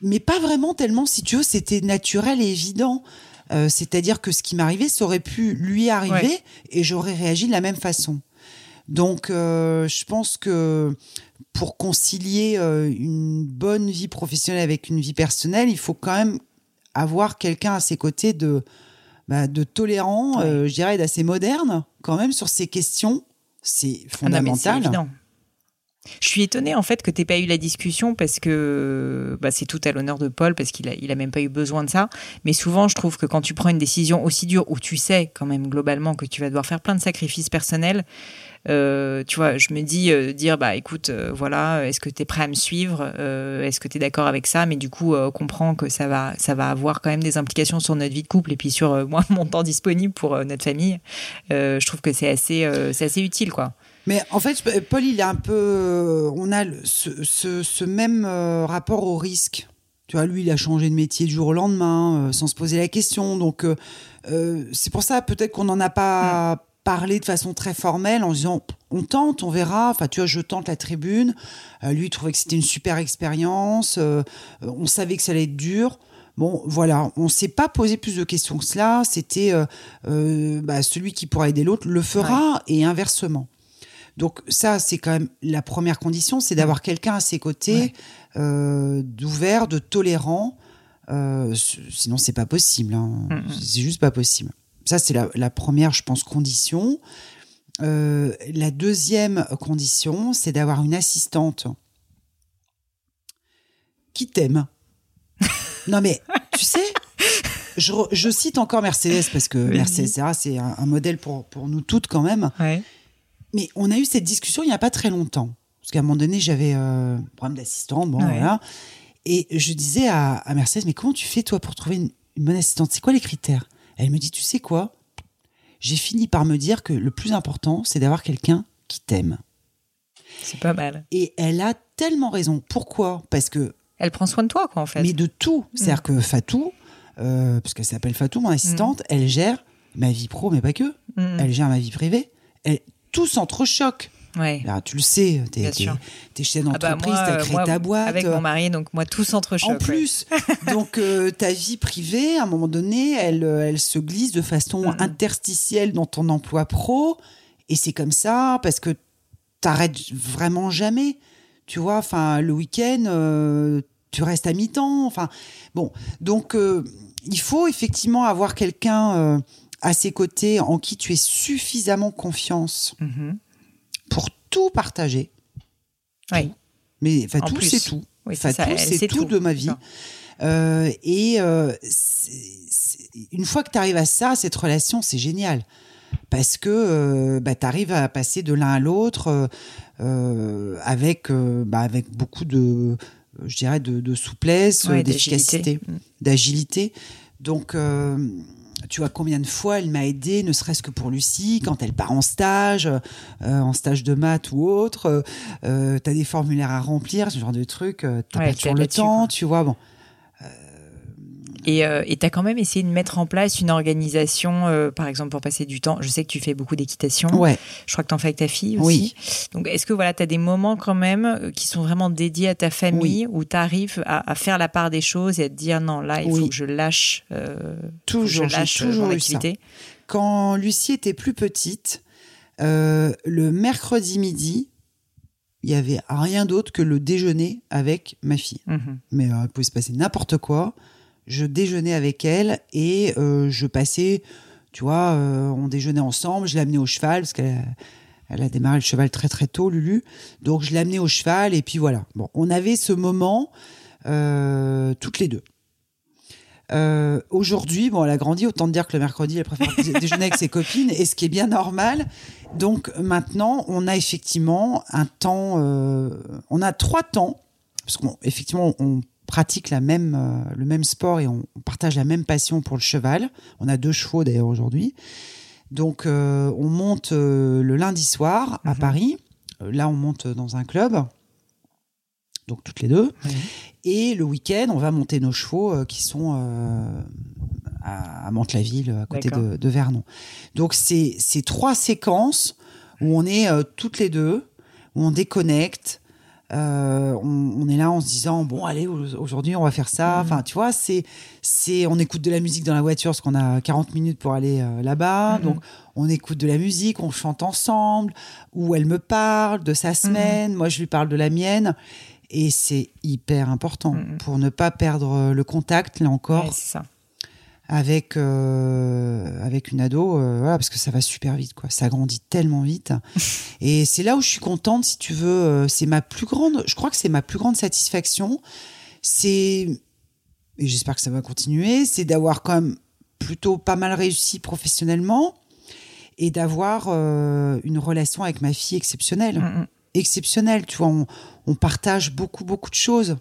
mais pas vraiment tellement. Si tu veux, c'était naturel et évident. Euh, C'est-à-dire que ce qui m'arrivait, ça aurait pu lui arriver Ouais. et j'aurais réagi de la même façon. Donc, euh, je pense que pour concilier euh, une bonne vie professionnelle avec une vie personnelle, il faut quand même avoir quelqu'un à ses côtés de, bah, de tolérant, euh, je dirais d'assez moderne, quand même, sur ces questions. C'est Ah non, fondamental. évident. Je suis étonnée en fait que tu pas eu la discussion parce que bah, c'est tout à l'honneur de Paul parce qu'il a, il a même pas eu besoin de ça. Mais souvent, je trouve que quand tu prends une décision aussi dure où tu sais quand même globalement que tu vas devoir faire plein de sacrifices personnels, euh, tu vois, je me dis euh, dire bah écoute, euh, voilà, est-ce que tu es prêt à me suivre Euh, Est-ce que tu es d'accord avec ça? Mais du coup, euh, comprends que ça va, ça va avoir quand même des implications sur notre vie de couple et puis sur moi mon temps disponible pour notre famille. Je trouve que c'est assez, c'est assez utile quoi. Mais en fait, Paul, il est un peu. On a le- ce, ce- ce même rapport au risque. Tu vois, lui, il a changé de métier du jour au lendemain, sans se poser la question. Donc, c'est pour ça, peut-être qu'on n'en a pas parlé de façon très formelle en disant on tente, on verra. Enfin, tu vois, je tente la tribune. Euh, lui, il trouvait que c'était une super expérience. euh, on savait que ça allait être dur. Bon, voilà, on s'est pas posé plus de questions que cela. C'était euh, bah, celui qui pourra aider l'autre le fera et inversement. Donc ça, c'est quand même la première condition, c'est d'avoir quelqu'un à ses côtés, Ouais. d'ouvert, de tolérant. Sinon, c'est pas possible. hein. Mm, C'est juste pas possible. Ça, c'est la, la première, je pense, condition. Euh, la deuxième condition, c'est d'avoir une assistante qui t'aime. non mais, tu sais, je, cite encore Mercedes parce que. Mercedes c'est un, un modèle pour, pour nous toutes quand même. Ouais. Mais on a eu cette discussion il n'y a pas très longtemps. Parce qu'à un moment donné, j'avais euh, un problème d'assistante, bon, Ouais. voilà. Et je disais à, à Mercedes, mais comment tu fais, toi, pour trouver une, une bonne assistante? C'est quoi les critères? Elle me dit, tu sais quoi? J'ai fini par me dire que le plus important, c'est d'avoir quelqu'un qui t'aime. C'est pas mal. Et elle a tellement raison. Pourquoi? Parce que, Elle prend soin de toi, quoi, en fait. mais de tout. C'est-à-dire que Fatou, euh, parce qu'elle s'appelle Fatou, mon assistante, elle gère ma vie pro, mais pas que. Mm. Elle gère ma vie privée. Elle, tout s'entrechoque. Ouais. Alors, tu le sais, Bien t'es- sûr. t'es chef Ah bah, d'entreprise, t'as euh, créé moi, ta boîte. Avec mon mari, donc moi, tout s'entrechoque. en ouais. plus, donc euh, ta vie privée, à un moment donné, elle, euh, elle se glisse de façon interstitielle dans ton emploi pro, et c'est comme ça parce que t'arrêtes vraiment jamais. Tu vois, enfin, le week-end, euh, tu restes à mi-temps. Enfin, bon, donc euh, il faut effectivement avoir quelqu'un à ses côtés en qui tu aies suffisamment confiance Mhm. Pour tout partager. Ouais. Mais enfin, En tout, c'est tout. Oui, Enfin, ça, tout, c'est tout, tout. de ma vie. Euh, et euh, une fois que tu arrives à ça, cette relation, c'est génial. Parce que euh, bah, tu arrives à passer de l'un à l'autre avec, bah, avec beaucoup de, je dirais, de, de souplesse, Ouais, d'efficacité, d'agilité. Mm. Donc, tu vois combien de fois elle m'a aidé, ne serait-ce que pour Lucie, quand elle part en stage, euh, en stage de maths ou autre. Euh, tu as des formulaires à remplir, ce genre de truc. Euh, t'as Ouais, pas toujours le temps, quoi. tu vois. Bon, Et euh, et t'as quand même essayé de mettre en place une organisation, euh, par exemple, pour passer du temps. Je sais que tu fais beaucoup d'équitation. ouais. Je crois que t'en fais avec ta fille aussi. Oui. Donc, est-ce que voilà, t'as des moments quand même euh, qui sont vraiment dédiés à ta famille, où t'arrives à, à faire la part des choses et à te dire non, là, il Oui. faut que je lâche, euh, Toujours, je lâche euh, toujours mon ça. Quand Lucie était plus petite, le mercredi midi, il y avait rien d'autre que le déjeuner avec ma fille. Mhm. Mais euh, il pouvait se passer n'importe quoi. Je déjeunais avec elle et euh, je passais, tu vois, euh, on déjeunait ensemble. Je l'amenais au cheval parce qu'elle elle a démarré le cheval très très tôt, Lulu. Donc je l'amenais au cheval et puis voilà. Bon, on avait ce moment euh, toutes les deux. Aujourd'hui, bon, elle a grandi, autant dire que le mercredi, elle préfère dé- déjeuner avec ses copines, et ce qui est bien normal. Donc maintenant, on a effectivement un temps, on a trois temps, parce qu'effectivement, on pratique la même, euh, le même sport et on, on partage la même passion pour le cheval. On a deux chevaux d'ailleurs aujourd'hui. Donc euh, on monte euh, le lundi soir à Mhm. Paris. Là, on monte dans un club. Donc toutes les deux. Et le week-end, on va monter nos chevaux qui sont à, à Mantes-la-Ville, à côté de, de Vernon. Donc c'est trois séquences où on est toutes les deux, où on déconnecte. Euh, on, on est là en se disant bon allez au- aujourd'hui on va faire ça. Enfin tu vois c'est c'est on écoute de la musique dans la voiture parce qu'on a 40 minutes pour aller euh, là-bas. Mhm. Donc on écoute de la musique, on chante ensemble. Où elle me parle de sa semaine, moi je lui parle de la mienne. Et c'est hyper important Mhm. pour ne pas perdre le contact, là encore, Ouais, ça. avec, euh, avec une ado, euh, voilà, parce que ça va super vite, quoi. Ça grandit tellement vite. et c'est là où je suis contente, si tu veux. euh, c'est ma plus grande, je crois que c'est ma plus grande satisfaction. C'est, et j'espère que ça va continuer, c'est d'avoir quand même plutôt pas mal réussi professionnellement et d'avoir euh, une relation avec ma fille exceptionnelle Mm, mm. exceptionnel. Tu vois, on, on partage beaucoup, beaucoup de choses.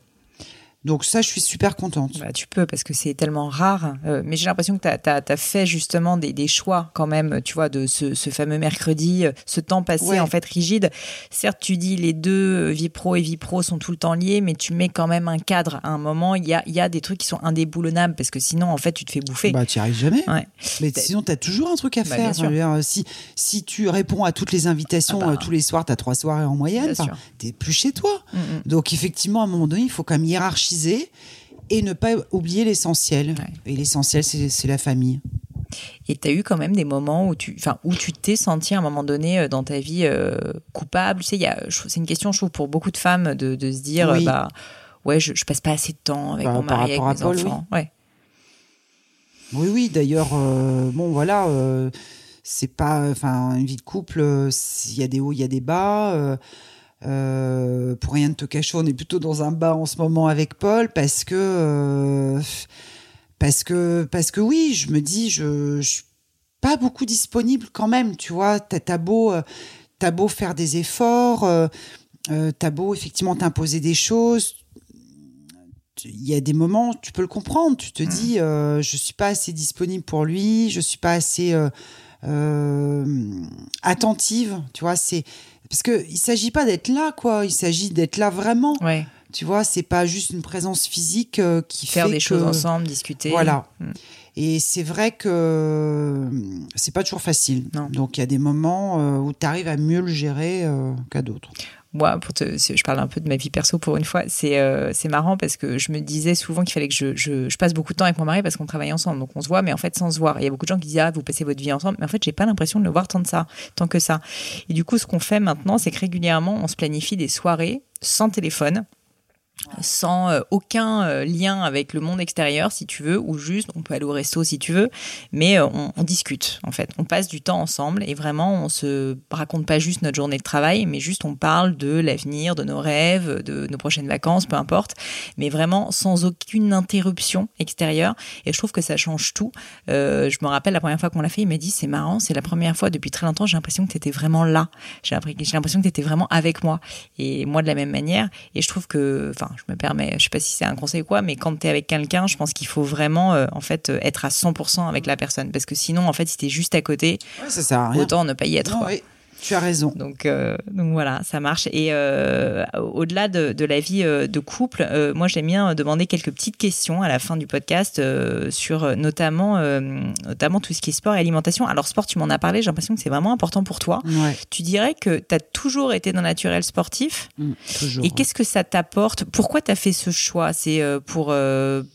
Donc ça, je suis super contente. Bah, tu peux parce que c'est tellement rare. Euh, mais j'ai l'impression que tu as, fait justement des, des choix quand même, tu vois, de ce, ce fameux mercredi, euh, ce temps passé Ouais. en fait rigide. Certes, tu dis les deux, euh, vie pro et vie pro, sont tout le temps liés, mais tu mets quand même un cadre. À un moment, il y a, il y a des trucs qui sont indéboulonnables parce que sinon, en fait, tu te fais bouffer. Bah, tu n'y arrives jamais. Ouais. Mais sinon, tu as toujours un truc à Bah, faire. bien sûr. Si, si tu réponds à toutes les invitations Ah bah. tous les soirs, tu as trois soirées en moyenne, sûr. t'es plus chez toi. Mm, mm. Donc effectivement, à un moment donné, il faut quand même hiérarchiser et ne pas oublier l'essentiel. Ouais. Et l'essentiel, c'est la famille. Et tu as eu quand même des moments où tu, enfin, où tu t'es senti à un moment donné euh, dans ta vie euh, coupable? Tu sais, c'est une question, je trouve, pour beaucoup de femmes de, de se dire, Oui. bah, ouais, je, je passe pas assez de temps avec Bah, mon mari, avec mes Paul, enfants. Ouais. Oui, oui. D'ailleurs, euh, bon, voilà, euh, c'est pas, enfin, une vie de couple. Il y a des hauts, il y a des bas. Euh, pour rien de te cacher, on est plutôt dans un bas en ce moment avec Paul parce que, euh, parce que, parce que oui, je me dis, je, je suis pas beaucoup disponible quand même. Tu vois, t'as beau, euh, t'as beau faire des efforts, t'as beau effectivement t'imposer des choses. Il y a des moments, tu peux le comprendre. Tu te dis, euh, je suis pas assez disponible pour lui, je suis pas assez attentive. Tu vois, c'est parce que il s'agit pas d'être là, quoi. Il s'agit d'être là vraiment. Ouais. Tu vois, c'est pas juste une présence physique euh, qui Faire fait des que- choses ensemble, discuter. Voilà. Mm. Et c'est vrai que euh, c'est pas toujours facile. Non. Donc il y a des moments euh, où tu arrives à mieux le gérer euh, qu'à d'autres. Moi, je parle un peu de ma vie perso pour une fois. C'est euh, marrant parce que je me disais souvent qu'il fallait que je, je, je passe beaucoup de temps avec mon mari parce qu'on travaille ensemble. Donc on se voit, mais en fait sans se voir. Il y a beaucoup de gens qui disent Ah, vous passez votre vie ensemble. Mais en fait, j'ai pas l'impression de le voir tant de ça, tant que ça. Et du coup, ce qu'on fait maintenant, c'est que régulièrement, on se planifie des soirées sans téléphone. Sans euh, aucun euh, lien avec le monde extérieur, si tu veux, ou juste, on peut aller au resto si tu veux, mais euh, on, discute, en fait. On passe du temps ensemble et vraiment, on se raconte pas juste notre journée de travail, mais juste on parle de l'avenir, de nos rêves, de nos prochaines vacances, peu importe, mais vraiment sans aucune interruption extérieure. Et je trouve que ça change tout. Je me rappelle la première fois qu'on l'a fait, il m'a dit, c'est marrant, c'est la première fois depuis très longtemps, j'ai l'impression que tu étais vraiment là. J'ai l'impression que tu étais vraiment avec moi. Et moi de la même manière. Et je trouve que, enfin, je me permets, je sais pas si c'est un conseil ou quoi, mais quand tu es avec quelqu'un, je pense qu'il faut vraiment, euh, en fait, euh, être à 100% avec la personne. Parce que sinon, en fait, si t'es juste à côté, Ouais, ça sert à rien. autant ne pas y être. Non, quoi. oui, tu as raison. Donc, euh, donc voilà, ça marche. Et euh, au-delà de, de la vie euh, de couple, moi j'aime bien demander quelques petites questions à la fin du podcast sur notamment, notamment tout ce qui est sport et alimentation. Alors sport, tu m'en as parlé, j'ai l'impression que c'est vraiment important pour toi. Ouais, Tu dirais que tu as toujours été dans le naturel sportif? Mm, toujours. et qu'est-ce que ça t'apporte? Pourquoi tu as fait ce choix? C'est pour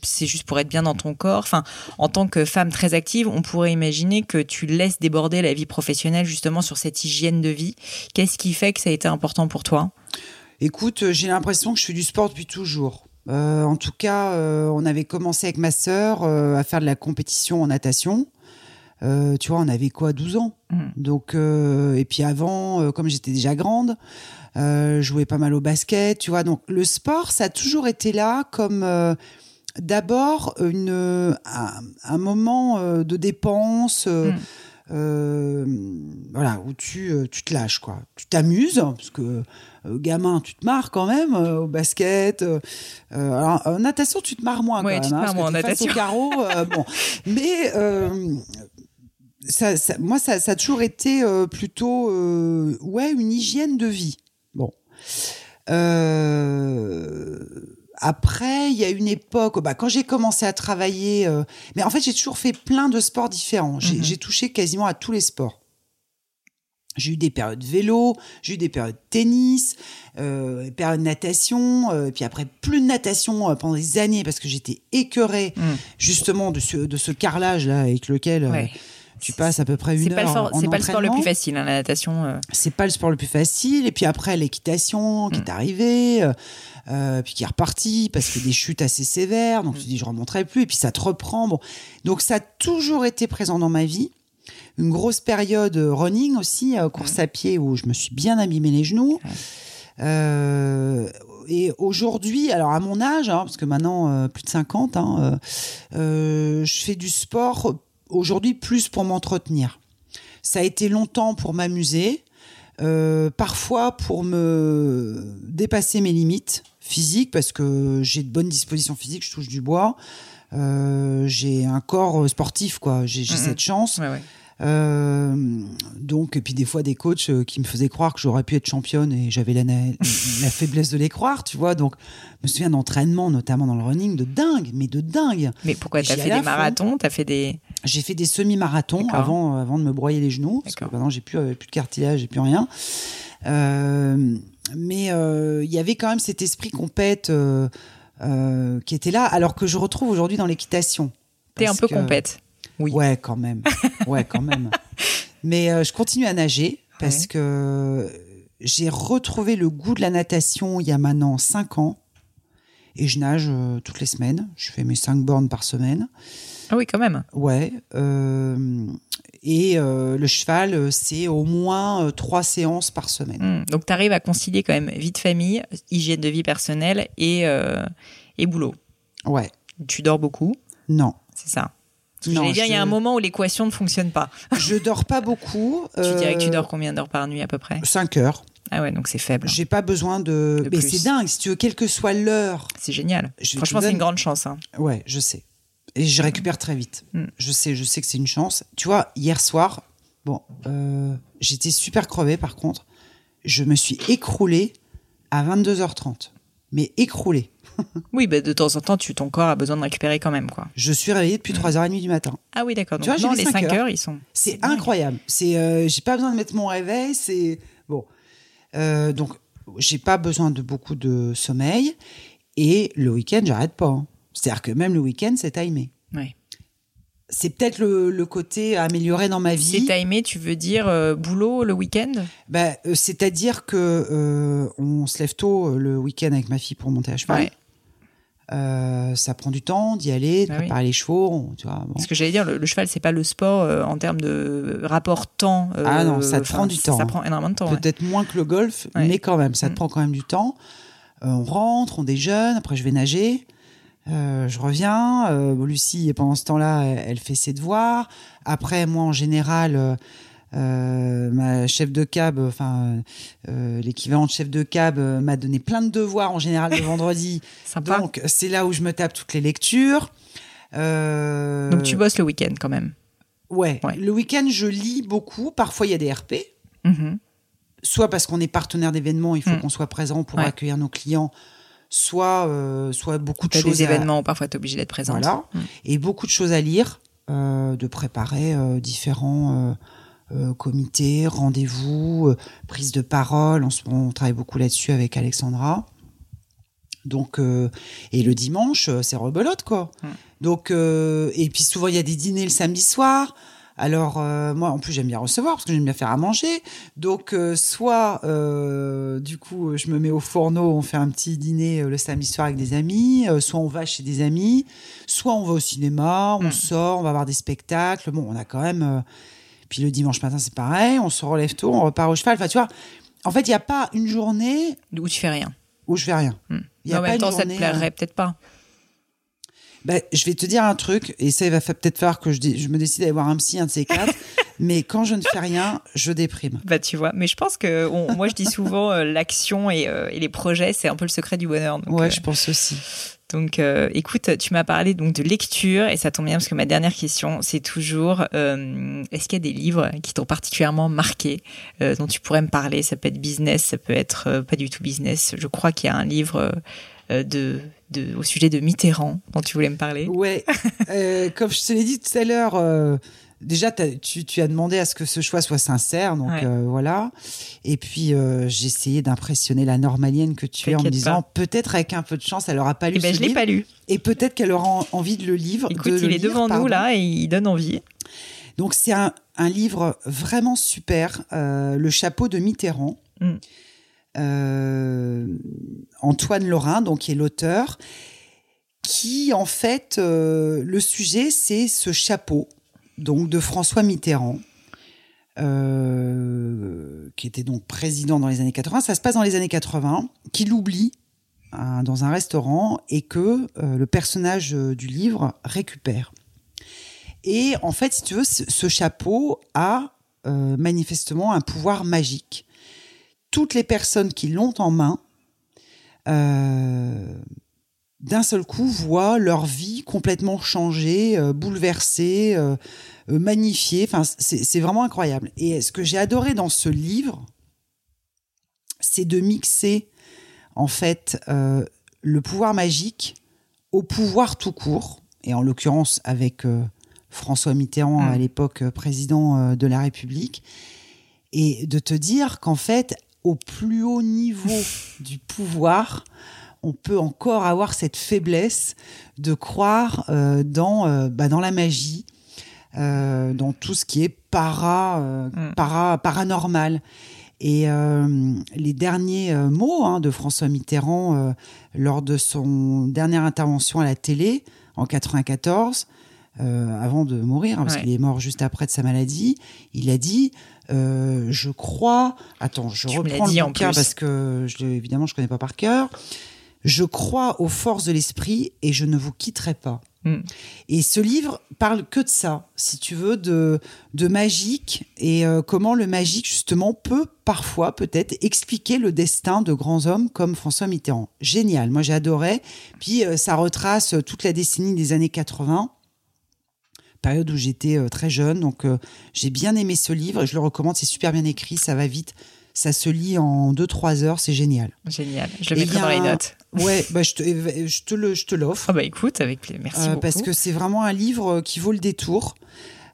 c'est juste pour être bien dans ton corps? Enfin, en tant que femme très active, on pourrait imaginer que tu laisses déborder la vie professionnelle justement sur cette hygiène hygiène de vie. Qu'est-ce qui fait que ça a été important pour toi? Écoute, j'ai l'impression que je fais du sport depuis toujours. Euh, en tout cas, euh, on avait commencé avec ma sœur euh, à faire de la compétition en natation. Euh, tu vois, on avait quoi, 12 ans? Mm. Donc, euh, et puis avant, euh, comme j'étais déjà grande, euh, je jouais pas mal au basket, tu vois. Donc, le sport, ça a toujours été là comme euh, d'abord une un, un moment euh, de dépense. euh, Mm. Euh, voilà où tu euh, tu te lâches quoi. Tu t'amuses parce que euh, gamin tu te marres quand même euh, au basket alors, en natation tu te marres moins Ouais, quand tu même te hein, marres moins en au natation. carreau bon. Mais ça, ça- moi ça, ça a toujours été plutôt ouais une hygiène de vie. Bon. Euh, après, il y a une époque, bah, quand j'ai commencé à travailler, euh, mais en fait, j'ai toujours fait plein de sports différents. J'ai Mhm. touché quasiment à tous les sports. J'ai eu des périodes vélo, j'ai eu des périodes tennis, euh, des périodes natation, euh, puis après plus de natation euh, pendant des années parce que j'étais écœurée Mm. justement de ce, de ce carrelage là avec lequel euh, Ouais. tu passes à peu près C'est une pas, le heure sport- en c'est pas le sport le plus facile, hein, la natation. c'est pas le sport le plus facile. Et puis après, l'équitation qui Mm. est arrivée, euh, puis qui est reparti parce que des chutes assez sévères. Donc tu dis, je remonterai plus. Et puis ça te reprend. Bon. Donc ça a toujours été présent dans ma vie. Une grosse période euh, running aussi, euh, course à pied où je me suis bien abîmé les genoux. Euh, et aujourd'hui, alors à mon âge, hein, parce que maintenant euh, plus de 50, hein, euh, je fais du sport aujourd'hui plus pour m'entretenir. Ça a été longtemps pour m'amuser, parfois pour me dépasser mes limites physiques, parce que j'ai de bonnes dispositions physiques, je touche du bois. Euh, j'ai un corps sportif, quoi. J'ai Mhm. cette chance. Ouais, ouais. Euh, donc, et puis des fois des coachs euh, qui me faisaient croire que j'aurais pu être championne et j'avais la, faiblesse de les croire, tu vois. Donc, je me souviens d'entraînements, notamment dans le running, de dingue, mais de dingue. Mais pourquoi t'as fait à des marathons? T'as fait des. J'ai fait des semi-marathons avant, avant de me broyer les genoux, parce que maintenant j'ai plus, euh, plus de cartilage, j'ai plus rien. Euh, mais euh, il y avait quand même cet esprit compète euh, euh, qui était là, alors que je retrouve aujourd'hui dans l'équitation. T'es un peu que- compète. Oui. Ouais, quand même. Ouais, quand même. Mais euh, je continue à nager parce Ouais. que j'ai retrouvé le goût de la natation il y a maintenant 5 ans. Et je nage euh, toutes les semaines. Je fais mes 5 bornes par semaine. Ah oui, quand même. Ouais. euh, et euh, le cheval, euh, c'est au moins 3 séances par semaine. Hmm. Donc t'arrives à concilier quand même vie de famille, hygiène de vie personnelle et, euh, et boulot. Ouais. Tu dors beaucoup, Non. c'est ça. Non, dire, il y a un moment où l'équation ne fonctionne pas. Je dors pas beaucoup. Tu dirais que tu dors combien d'heures par nuit à peu près? 5 heures. Ah ouais, donc c'est faible. J'ai pas besoin de. De Mais c'est dingue, si tu veux, quelle que soit l'heure. C'est génial. Je Franchement, c'est une grande chance. hein. Ouais, je sais. Et je récupère très vite. Mm. Je sais, je sais que c'est une chance. Tu vois, hier soir, bon, euh, j'étais super crevée par contre. Je me suis écroulée à 22h30. Mais écroulée. Oui, bah, de temps en temps, tu, ton corps a besoin de récupérer quand même. quoi. Je suis réveillée depuis 3h30 du matin. Ah oui, d'accord. Tu vois, non, les cinq 5 heures. heures. ils sont. C'est incroyable. C'est, euh, j'ai pas besoin de mettre mon réveil. C'est bon. Euh, donc, j'ai pas besoin de beaucoup de sommeil. Et le week-end, j'arrête pas. hein. C'est-à-dire que même le week-end, c'est timé. Ouais. C'est peut-être le, le côté amélioré dans ma vie. C'est timé, tu veux dire euh, boulot le week-end? Bah, euh, c'est-à-dire que euh, on se lève tôt le week-end avec ma fille pour monter à cheval. Ouais. Euh, ça prend du temps d'y aller, de Ah oui. préparer les chevaux. tu vois, bon. Parce que j'allais dire, le, le cheval, c'est pas le sport euh, en termes de rapport temps. euh, Ah non, ça te prend du temps. Ça prend énormément de temps. ouais. Peut-être moins que le golf, Ouais. mais quand même, ça te Mm. prend quand même du temps. On rentre, on déjeune, après je vais nager. Euh, je reviens. Euh, Lucie, pendant ce temps-là, elle, fait ses devoirs. Après, moi, en général, euh, ma chef de cab, enfin l'équivalent de chef de cab, m'a donné plein de devoirs en général le vendredi. Sympa. Donc, Donc, c'est là où je me tape toutes les lectures. Euh, tu bosses le week-end quand même. ouais. Ouais. Le week-end, je lis beaucoup. Parfois, il y a des RP. Mhm. Soit parce qu'on est partenaire d'événements, il faut Mm. qu'on soit présent pour Ouais. accueillir nos clients. Soit, euh, soit beaucoup de choses. des à- événements où parfois tu es obligé d'être présente. Voilà. Mm. Et beaucoup de choses à lire, euh, de préparer euh, différents euh, euh, comités, rendez-vous, euh, prise de parole. En ce moment, on travaille beaucoup là-dessus avec Alexandra. Donc, euh, et le dimanche, c'est rebelote, quoi. Mm. Donc, euh, et puis souvent, il y a des dîners le samedi soir. Alors euh, moi, en plus, j'aime bien recevoir parce que j'aime bien faire à manger. Donc euh, soit euh, du coup, je me mets au fourneau, on fait un petit dîner le samedi soir avec des amis. soit on va chez des amis, soit on va au cinéma, on Mm. sort, on va voir des spectacles. Bon, on a quand même. puis le dimanche matin, c'est pareil. On se relève tôt, on repart au cheval. Enfin, tu vois. En fait, il n'y a pas une journée Où tu fais rien. où je fais rien. Hmm. Il y a en pas même temps, ça te plairait peut-être pas. Ben, je vais te dire un truc, et ça il va peut-être falloir que je, me décide d'aller voir un psy, un de ces quatre, mais quand je ne fais rien, je déprime. Bah tu vois, mais je pense que on- moi je dis souvent euh, l'action et, euh, et les projets c'est un peu le secret du bonheur. Donc, ouais, euh, je pense aussi. donc écoute, tu m'as parlé donc de lecture et ça tombe bien parce que ma dernière question c'est toujours est-ce qu'il y a des livres qui t'ont particulièrement marqué dont tu pourrais me parler? Ça peut être business, ça peut être pas du tout business. Je crois qu'il y a un livre de, de au sujet de Mitterrand dont tu voulais me parler. Ouais, euh, comme je te l'ai dit tout à l'heure, euh, déjà tu, tu as demandé à ce que ce choix soit sincère, donc Ouais. euh, voilà. Et puis j'ai essayé d'impressionner la normalienne que tu es en me disant peut-être avec un peu de chance, elle aura pas lu Eh ben ce je l'ai pas lu. et peut-être qu'elle aura en- envie de le livre. Écoute, de il est lire, devant pardon. nous là et il donne envie. Donc c'est un, un livre vraiment super, Le chapeau de Mitterrand. Mm. Euh, Antoine Lorrain, donc qui est l'auteur, qui en fait euh, le sujet c'est ce chapeau donc de François Mitterrand. euh, qui était donc président dans les années 80, ça se passe dans les années 80, qu'il oublie hein, dans un restaurant et que le personnage du livre récupère. Et en fait, si tu veux, ce, chapeau a manifestement un pouvoir magique. Toutes les personnes qui l'ont en main, euh, d'un seul coup, voient leur vie complètement changée, euh, bouleversée, euh, magnifiée. Enfin, c'est vraiment incroyable. Et ce que j'ai adoré dans ce livre, c'est de mixer, en fait, le pouvoir magique au pouvoir tout court, et en l'occurrence avec François Mitterrand, Mm. à l'époque président de la République, et de te dire qu'en fait, au plus haut niveau du pouvoir, on peut encore avoir cette faiblesse de croire euh, dans, euh, bah, dans la magie, euh, dans tout ce qui est para, Mm. para, paranormal. Et les derniers mots hein, de François Mitterrand lors de son dernière intervention à la télé en 94, euh, avant de mourir, hein, parce Ouais. qu'il est mort juste après de sa maladie, il a dit euh, Je crois. Attends, je Tu reprends le bouquin parce que je, évidemment je connais pas par cœur. Je crois aux forces de l'esprit et je ne vous quitterai pas. Mm. Et ce livre parle que de ça, si tu veux, de, de magique et euh, comment le magique, justement, peut parfois, peut-être, expliquer le destin de grands hommes comme François Mitterrand. Génial, moi j'ai adoré. Puis euh, ça retrace toute la décennie des années 80, période où j'étais euh, très jeune. Donc euh, j'ai bien aimé ce livre et je le recommande, c'est super bien écrit, ça va vite. Ça se lit en 2-3 heures, c'est génial. Génial. Je le Et mettrai dans les notes. Ouais, bah, je te, je te le, je te l'offre. Ah bah écoute, avec plaisir. Merci Euh, beaucoup. parce que c'est vraiment un livre qui vaut le détour.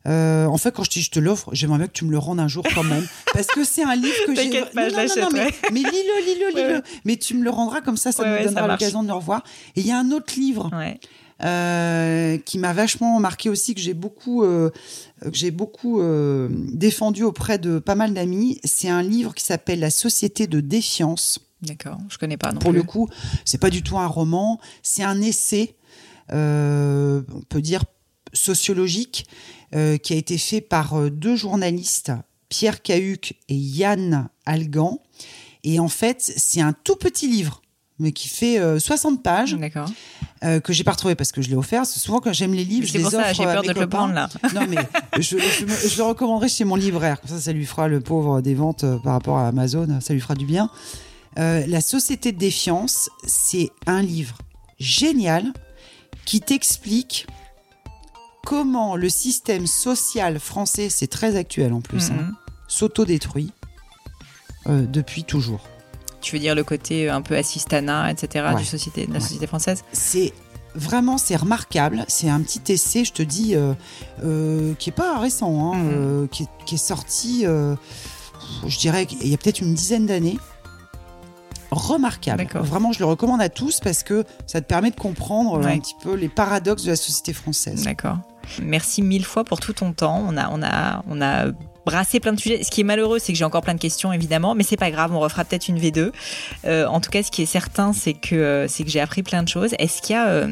Euh, en fait, quand je te je te l'offre, j'aimerais bien que tu me le rendes un jour quand même. parce que c'est un livre que j'ai. T'inquiète pas, Non, non, non, mais, lis-le, lis-le, lis-le. ouais. Mais tu me le rendras comme ça, ça Ouais, me donnera l'occasion de le revoir. Et il y a un autre livre Ouais. Qui m'a vachement marqué aussi, que j'ai beaucoup, euh, que j'ai beaucoup euh, défendu auprès de pas mal d'amis. C'est un livre qui s'appelle La Société de défiance. D'accord. Je connais pas non Pour plus. le coup, c'est pas du tout un roman, c'est un essai, euh, on peut dire sociologique, euh, qui a été fait par euh, deux journalistes, Pierre Cahuc et Yann Algan. Et en fait, c'est un tout petit livre, mais qui fait euh, 60 pages, D'accord. euh, que j'ai pas retrouvé parce que je l'ai offert. Souvent, quand j'aime les livres, je C'est les pour offre ça, j'ai peur de te le copains. prendre là. Non, mais je, je le recommanderai chez mon libraire. Comme ça, ça lui fera le pauvre des ventes euh, par rapport à Amazon. Ça lui fera du bien. Euh, la Société de défiance, c'est un livre génial qui t'explique comment le système social français, c'est très actuel en plus, hein, Mhm. s'autodétruit euh, depuis toujours. Tu veux dire le côté un peu assistanat, etc. Ouais. du société, de la Ouais. société française c'est vraiment c'est remarquable. C'est un petit essai, je te dis, euh, euh, qui est pas récent, hein, Mhm. euh, qui, est, qui est sorti, euh, je dirais, qu'il y a peut-être une dizaine d'années. Remarquable. Vraiment, je le recommande à tous parce que ça te permet de comprendre euh, un petit peu les paradoxes de la société française. D'accord. Merci mille fois pour tout ton temps. On a, on a, on a brasser plein de sujets. Ce qui est malheureux, c'est que j'ai encore plein de questions, évidemment, mais c'est pas grave, on refera peut-être une V2. Euh, en tout cas, ce qui est certain, c'est que, euh, c'est que j'ai appris plein de choses. Est-ce qu'il y a, euh,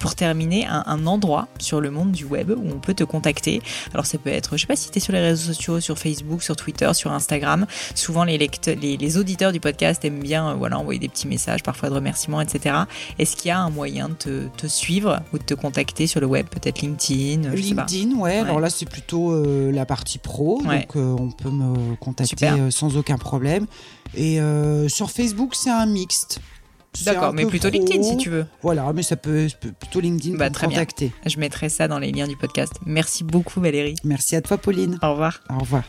pour terminer, un, endroit sur le monde du web où on peut te contacter? Alors, ça peut être, je sais pas si tu es sur les réseaux sociaux, sur Facebook, sur Twitter, sur Instagram. Souvent, les, lecteurs, les, auditeurs du podcast aiment bien voilà, envoyer des petits messages, parfois de remerciements, etc. Est-ce qu'il y a un moyen de te, suivre ou de te contacter sur le web? Peut-être LinkedIn LinkedIn, ouais. Alors là, c'est plutôt la partie pro donc euh, on peut me contacter euh, sans aucun problème. Et euh, sur Facebook, c'est un mixte. D'accord, mais plutôt LinkedIn si tu veux. Voilà, mais ça peut, plutôt LinkedIn bah, pour contacter. Je mettrai ça dans les liens du podcast. Merci beaucoup Valérie. Merci à toi Pauline. Au revoir. Au revoir.